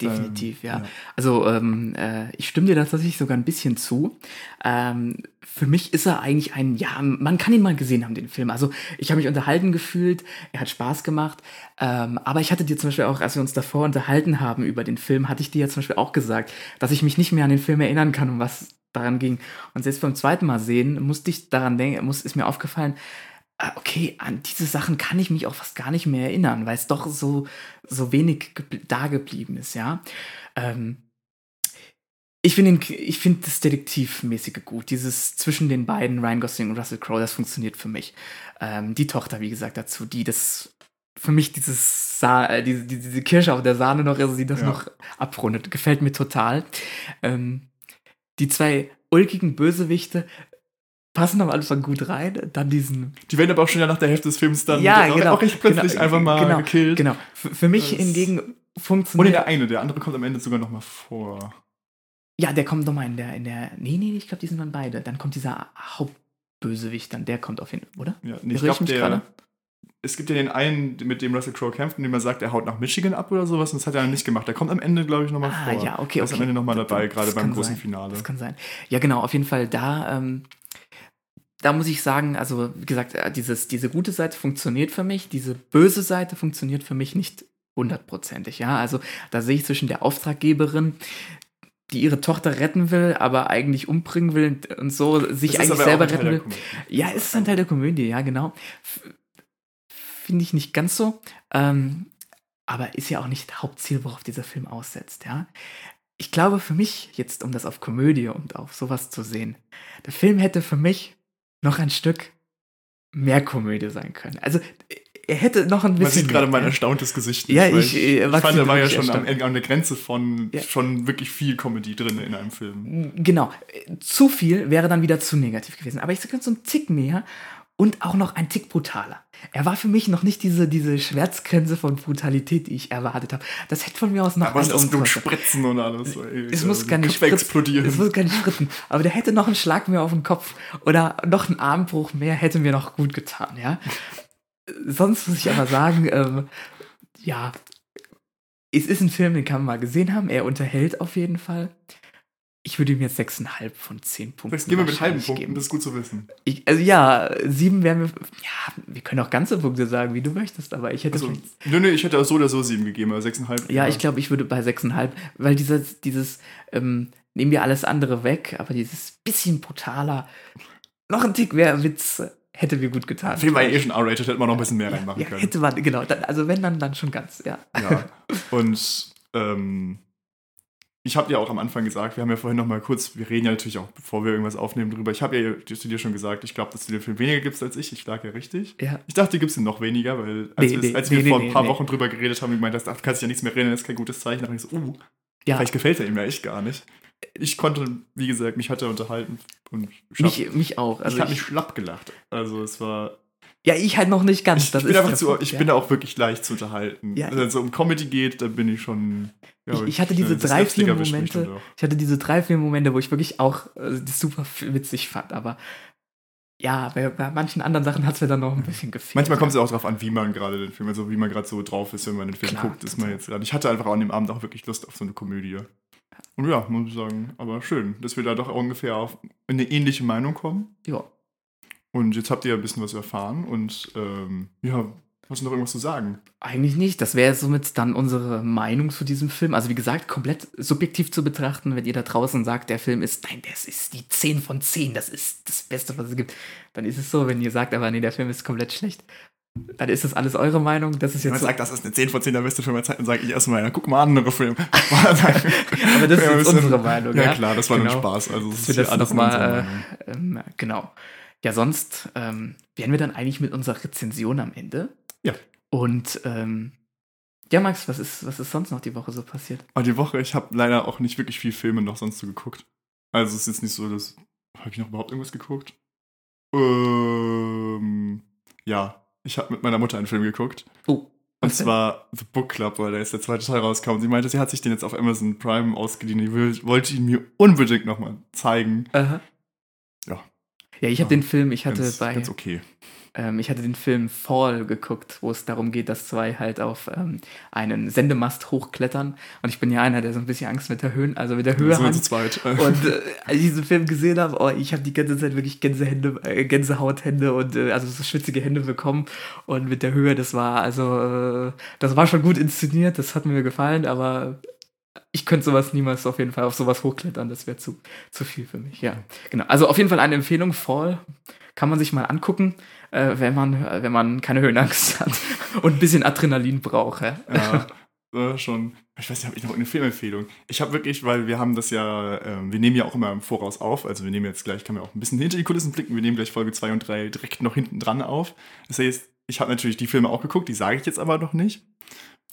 Definitiv, ähm, ja. ja. Also ähm, äh, ich stimme dir da tatsächlich sogar ein bisschen zu. Ähm, für mich ist er eigentlich ein, ja, man kann ihn mal gesehen haben, den Film. Also ich habe mich unterhalten gefühlt, er hat Spaß gemacht. Ähm, aber ich hatte dir zum Beispiel auch, als wir uns davor unterhalten haben über den Film, hatte ich dir ja zum Beispiel auch gesagt, dass ich mich nicht mehr an den Film erinnern kann, um was daran ging. Und selbst beim zweiten Mal sehen, musste ich daran denken, muss, ist mir aufgefallen, okay, an diese Sachen kann ich mich auch fast gar nicht mehr erinnern, weil es doch so, so wenig da geblieben ist, ja. Ähm, ich finde ich finde das Detektivmäßige gut. Dieses zwischen den beiden, Ryan Gosling und Russell Crowe, das funktioniert für mich. Ähm, die Tochter, wie gesagt, dazu, die das für mich dieses Sa äh, diese, diese Kirsche auf der Sahne noch, also die das ja. noch abrundet, gefällt mir total. Ähm, die zwei ulkigen Bösewichte, passen am Anfang gut rein, dann diesen. Die werden aber auch schon ja nach der Hälfte des Films dann ja, genau, auch recht plötzlich genau, einfach mal genau, gekillt. Genau. Für, für mich das hingegen funktioniert. Und der eine, der andere kommt am Ende sogar nochmal vor. Ja, der kommt nochmal in der, in der. Nee, nee, ich glaube, die sind dann beide. Dann kommt dieser Hauptbösewicht, dann der kommt auf hin, oder? Ja, nee, ich glaube, der. Grade? Es gibt ja den einen, mit dem Russell Crowe kämpft, und dem er sagt, er haut nach Michigan ab oder sowas, und das hat er dann nicht gemacht. Der kommt am Ende, glaube ich, nochmal ah, vor. ja, okay, Er ist am Ende nochmal dabei, gerade beim großen sein. Finale. Das kann sein. Ja, genau, auf jeden Fall da. Ähm, da muss ich sagen, also wie gesagt, äh, dieses, diese gute Seite funktioniert für mich, diese böse Seite funktioniert für mich nicht hundertprozentig. Ja, also da sehe ich zwischen der Auftraggeberin, die ihre Tochter retten will, aber eigentlich umbringen will und so sich eigentlich selber retten will. Ja, ist ein Teil der Komödie, ja, genau. Finde ich nicht ganz so. Ähm, aber ist ja auch nicht Hauptziel, worauf dieser Film aussetzt, ja. Ich glaube für mich, jetzt um das auf Komödie und auf sowas zu sehen, der Film hätte für mich noch ein Stück mehr Komödie sein können. Also er hätte noch ein bisschen. Man sieht gerade mein erstauntes Gesicht. Nicht, ja, ich, ich, ich fand, er war ja schon am, an der Grenze von ja. schon wirklich viel Comedy drin in einem Film. Genau. Zu viel wäre dann wieder zu negativ gewesen. Aber ich sage so ein Tick mehr und auch noch ein Tick brutaler. Er war für mich noch nicht diese, diese Schmerzgrenze von Brutalität, die ich erwartet habe. Das hätte von mir aus noch aber ein das Blut spritzen und alles. Ey, es muss gar nicht spritzen. explodieren. Es muss gar nicht spritzen. Aber der hätte noch einen Schlag mehr auf den Kopf oder noch einen Armbruch mehr hätte mir noch gut getan, ja. Sonst muss ich aber sagen, ähm, ja, es ist ein Film, den kann man mal gesehen haben. Er unterhält auf jeden Fall. Ich würde ihm jetzt 6,5 von 10 Punkten Jetzt gehen wir mit halben Punkten, das ist gut zu wissen. Ich, also ja, 7 wären wir. Ja, wir können auch ganze Punkte sagen, wie du möchtest, aber ich hätte. Also, nö, nö, ich hätte auch so oder so 7 gegeben, aber 6,5. Ja, ja, ich glaube, ich würde bei 6,5, weil dieses, dieses ähm, nehmen wir alles andere weg, aber dieses bisschen brutaler, noch ein Tick mehr Witz hätte mir gut getan. Der Film war eh schon R-rated, hätte man noch ein bisschen mehr reinmachen ja, können. Hätte man, genau. Dann, also wenn, dann, dann schon ganz, ja. Ja, und ähm, ich habe ja auch am Anfang gesagt, wir haben ja vorhin noch mal kurz, wir reden ja natürlich auch, bevor wir irgendwas aufnehmen, drüber. Ich habe ja zu dir schon gesagt, ich glaube, dass du den Film weniger gibst als ich. Ich lag ja richtig. Ja. Ich dachte, du gibst ihn noch weniger, weil als, nee, wir, als nee, wir nee, vor ein paar Wochen drüber geredet haben, ich meinte, das kannst du ja nichts mehr reden, das ist kein gutes Zeichen. Da ich so, uh, ja. vielleicht gefällt er ihm ja echt gar nicht. Ich konnte, wie gesagt, mich hat er unterhalten und mich, mich auch. Also ich habe mich schlapp gelacht. Also es war ja, ich halt noch nicht ganz. ich, bin, einfach zu, ich ja. bin auch wirklich leicht zu unterhalten. Ja. Wenn es um Comedy geht, dann bin ich schon. Ich, ich, hatte diese drei, vier Momente. Ich hatte diese drei, vier Momente, wo ich wirklich auch äh, super witzig fand, aber ja, bei, bei manchen anderen Sachen hat es mir dann noch ein bisschen gefehlt. Manchmal kommt es ja auch darauf an, wie man gerade den Film, also wie man gerade so drauf ist, wenn man den Film Klar, guckt, ist man jetzt gerade. Ich hatte einfach an dem Abend auch wirklich Lust auf so eine Komödie. Und ja, muss ich sagen, aber schön, dass wir da doch ungefähr auf eine ähnliche Meinung kommen. Ja. Und jetzt habt ihr ja ein bisschen was erfahren und ähm, ja, Hast du noch irgendwas zu sagen? Eigentlich nicht. Das wäre somit dann unsere Meinung zu diesem Film. Also wie gesagt, komplett subjektiv zu betrachten, wenn ihr da draußen sagt, der Film ist, nein, das ist die 10 von 10, das ist das Beste, was es gibt. Dann ist es so, wenn ihr sagt, aber nee, der Film ist komplett schlecht. Dann ist das alles eure Meinung. Das ist jetzt wenn man so sagt, das ist eine 10 von 10 der beste Film der Zeit, dann sage ich erstmal, ja, guck mal andere Filme. aber das ist jetzt unsere Meinung. Ja, ja, klar, das war genau. nur Spaß. Also das ist das alles mal, äh, genau. Ja, sonst ähm, wären wir dann eigentlich mit unserer Rezension am Ende. Ja. Und ähm, ja, Max, was ist, was ist sonst noch die Woche so passiert? Aber die Woche, ich habe leider auch nicht wirklich viel Filme noch sonst so geguckt. Also es ist jetzt nicht so, dass. Habe ich noch überhaupt irgendwas geguckt? Ähm, ja, ich habe mit meiner Mutter einen Film geguckt. Oh. Und denn? zwar The Book Club, weil da ist der zweite Teil rausgekommen. Sie meinte, sie hat sich den jetzt auf Amazon Prime ausgeliehen. Die wollte ihn mir unbedingt nochmal zeigen. Aha. Ja. Ja, ich habe Ja, den Film, ich hatte Ganz, bei, ganz okay. Ähm, ich hatte den Film Fall geguckt, wo es darum geht, dass zwei halt auf ähm, einen Sendemast hochklettern. Und ich bin ja einer, der so ein bisschen Angst mit der Höhe, also mit der Höhe hat. zu zweit. Und äh, als ich diesen Film gesehen habe, oh, ich habe die ganze Zeit wirklich Gänsehände, äh, Gänsehauthände und äh, also so schwitzige Hände bekommen. Und mit der Höhe, das war also, äh, das war schon gut inszeniert, das hat mir gefallen, aber ich könnte sowas niemals auf jeden Fall auf sowas hochklettern, das wäre zu, zu viel für mich. Ja, genau. Also auf jeden Fall eine Empfehlung, Fall kann man sich mal angucken, äh, wenn man, äh, wenn man keine Höhenangst hat und ein bisschen Adrenalin braucht. Ja? Ja, äh, schon. Ich weiß nicht, habe ich noch eine Filmempfehlung? Ich habe wirklich, weil wir haben das ja, ähm, wir nehmen ja auch immer im Voraus auf. Also wir nehmen jetzt gleich, kann man auch ein bisschen hinter die Kulissen blicken. Wir nehmen gleich Folge 2 und 3 direkt noch hinten dran auf. Das heißt, ich habe natürlich die Filme auch geguckt, die sage ich jetzt aber noch nicht.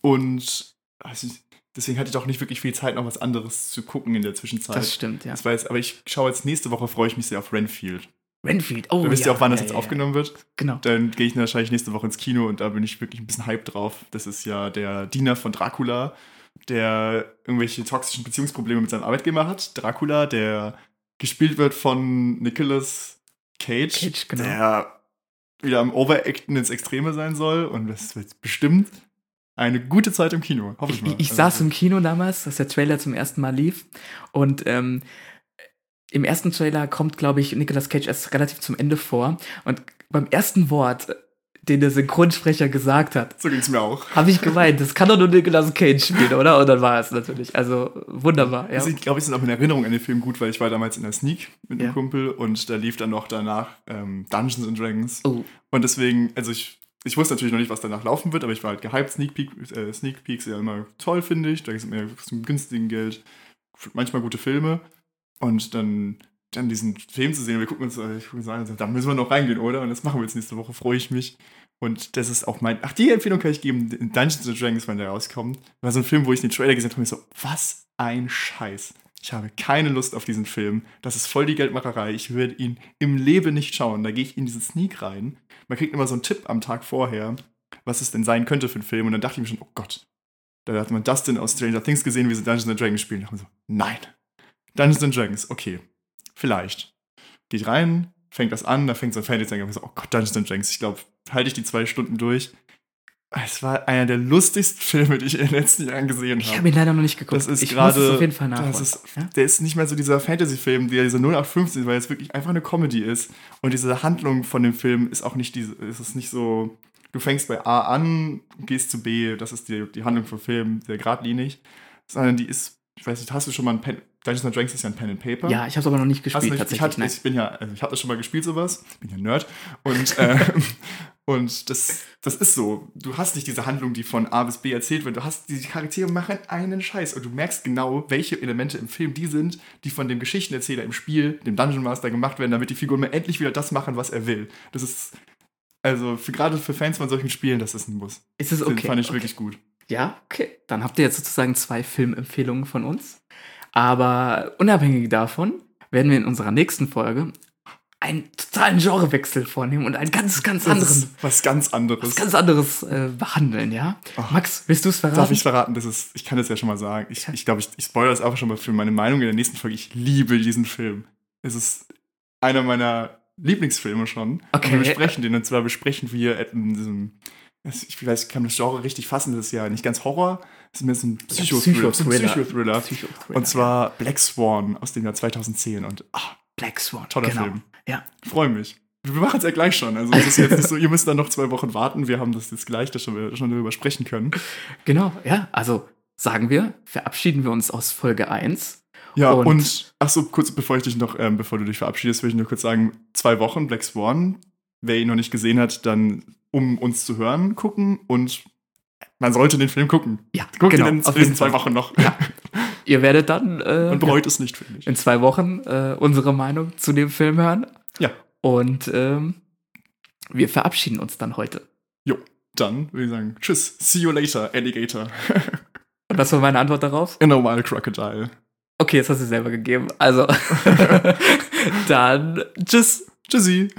Und also, deswegen hatte ich auch nicht wirklich viel Zeit, noch was anderes zu gucken in der Zwischenzeit. Das stimmt, ja. Das jetzt, aber ich schaue jetzt nächste Woche, freue ich mich sehr auf Renfield. Renfield, oh Da wisst ja, ihr auch, wann das ja, jetzt ja, aufgenommen wird. Genau. Dann gehe ich wahrscheinlich nächste Woche ins Kino und da bin ich wirklich ein bisschen hyped drauf. Das ist ja der Diener von Dracula, der irgendwelche toxischen Beziehungsprobleme mit seinem Arbeitgeber hat. Dracula, der gespielt wird von Nicolas Cage, Cage, genau. der wieder am Overacten ins Extreme sein soll. Und das wird bestimmt eine gute Zeit im Kino. Hoffe ich, Ich, mal. ich Also, saß im Kino damals, als der Trailer zum ersten Mal lief. Und ähm, im ersten Trailer kommt, glaube ich, Nicolas Cage erst relativ zum Ende vor. Und beim ersten Wort, den der Synchronsprecher gesagt hat, So ging es mir auch. habe ich gemeint, das kann doch nur Nicolas Cage spielen, oder? Und dann war es natürlich. Also wunderbar, ja. Also ich glaube, ich sind auch in Erinnerung an den Film gut, weil ich war damals in der Sneak mit einem Ja. Kumpel und da lief dann noch danach ähm, Dungeons and Dragons. Oh, Und deswegen, also ich, ich wusste natürlich noch nicht, was danach laufen wird, aber ich war halt gehypt. Sneak, Peek, äh, Sneak Peeks ja immer toll, finde ich. Da sind mir zum günstigen Geld manchmal gute Filme. Und dann, dann diesen Film zu sehen, wir gucken uns, ich gucke uns an da müssen wir noch reingehen, oder? Und das machen wir jetzt nächste Woche, freue ich mich. Und das ist auch mein. Ach, die Empfehlung kann ich geben. Dungeons and Dragons, wenn der rauskommt. War so ein Film, wo ich den Trailer gesehen habe und mir so, was ein Scheiß. Ich habe keine Lust auf diesen Film. Das ist voll die Geldmacherei. Ich würde ihn im Leben nicht schauen. Da gehe ich in diesen Sneak rein. Man kriegt immer so einen Tipp am Tag vorher, was es denn sein könnte für einen Film. Und dann dachte ich mir schon, oh Gott. Da hat man Dustin aus Stranger Things gesehen, wie sie Dungeons and Dragons spielen. Da mir so, nein. Dungeons and Dragons, okay. Vielleicht. Geht rein, fängt das an, da fängt so ein Fantasy an. Ich so, oh Gott, Dungeons and Dragons. Ich glaube, halte ich die zwei Stunden durch. Es war einer der lustigsten Filme, die ich in den letzten Jahren gesehen ich habe. habe ihn leider noch nicht geguckt. Das ist ich gerade- muss es auf jeden Fall nachholen. Ist, ja? Der ist nicht mehr so dieser Fantasy-Film, der dieser 0815 weil es wirklich einfach eine Comedy ist. Und diese Handlung von dem Film ist auch nicht diese, ist es nicht so, du fängst bei A an, gehst zu B, das ist die, die Handlung vom Film, sehr geradlinig. Sondern die ist, ich weiß nicht, hast du schon mal ein Pen, Dungeons and Dragons ist ja ein Pen and Paper. ja, ich habe es aber noch nicht gespielt, nicht, ich, tatsächlich. hatte, nein. ich bin ja, also ich habe das schon mal gespielt, sowas. Bin ja Nerd. Und, äh, und das, das ist so. Du hast nicht diese Handlung, die von A bis B erzählt wird. Du hast, die Charaktere machen einen Scheiß. Und du merkst genau, welche Elemente im Film die sind, die von dem Geschichtenerzähler im Spiel, dem Dungeon Master, gemacht werden, damit die Figuren mal endlich wieder das machen, was er will. Das ist, also für, gerade für Fans von solchen Spielen, das ist ein Muss. ist es Den okay? fand ich okay. wirklich gut. Ja, okay. Dann habt ihr jetzt sozusagen zwei Filmempfehlungen von uns. Aber unabhängig davon werden wir in unserer nächsten Folge einen totalen Genrewechsel vornehmen und einen ganz, ganz ist was ganz anderes. was ganz anderes äh, behandeln, ja? Ach. Max, willst du es verraten? Darf ich verraten, das ist, ich kann das ja schon mal sagen. Ich ich, glaube, ich, ich spoilere das einfach schon mal für meine Meinung in der nächsten Folge. Ich liebe diesen Film. Es ist einer meiner Lieblingsfilme schon. Okay. Und wir besprechen den. Und zwar besprechen wir in diesem, ich weiß, ich kann das Genre richtig fassen. Das ist ja nicht ganz Horror, es ist mehr so ein Psychothriller. ein Psychothriller. Psychothriller. Und zwar Black Swan aus dem Jahr 2010. Und ja. Black Swan. toller genau. Film. Ja. freue mich. Wir machen es ja gleich schon. Also es ist jetzt nicht so, ihr müsst dann noch zwei Wochen warten. Wir haben das jetzt gleich, dass wir schon darüber sprechen können. Genau, ja. Also sagen wir, verabschieden wir uns aus Folge 1. Ja, Und- und, ach so, kurz bevor ich dich noch, ähm, bevor du dich verabschiedest, will ich nur kurz sagen, zwei Wochen Black Swan. Wer ihn noch nicht gesehen hat, dann um uns zu hören, gucken und man sollte den Film gucken. Ja, Guckt genau. ihn in jeden zwei. Wochen noch. Ja. Ihr werdet dann äh, Und bereut es nicht, finde ich. in zwei Wochen äh, unsere Meinung zu dem Film hören. Ja. Und ähm, wir verabschieden uns dann heute. Jo. dann würde ich sagen, tschüss, see you later, Alligator. Und was war meine Antwort darauf? A normal Crocodile. Okay, jetzt hast du selber gegeben. Also, dann tschüss. Tschüssi.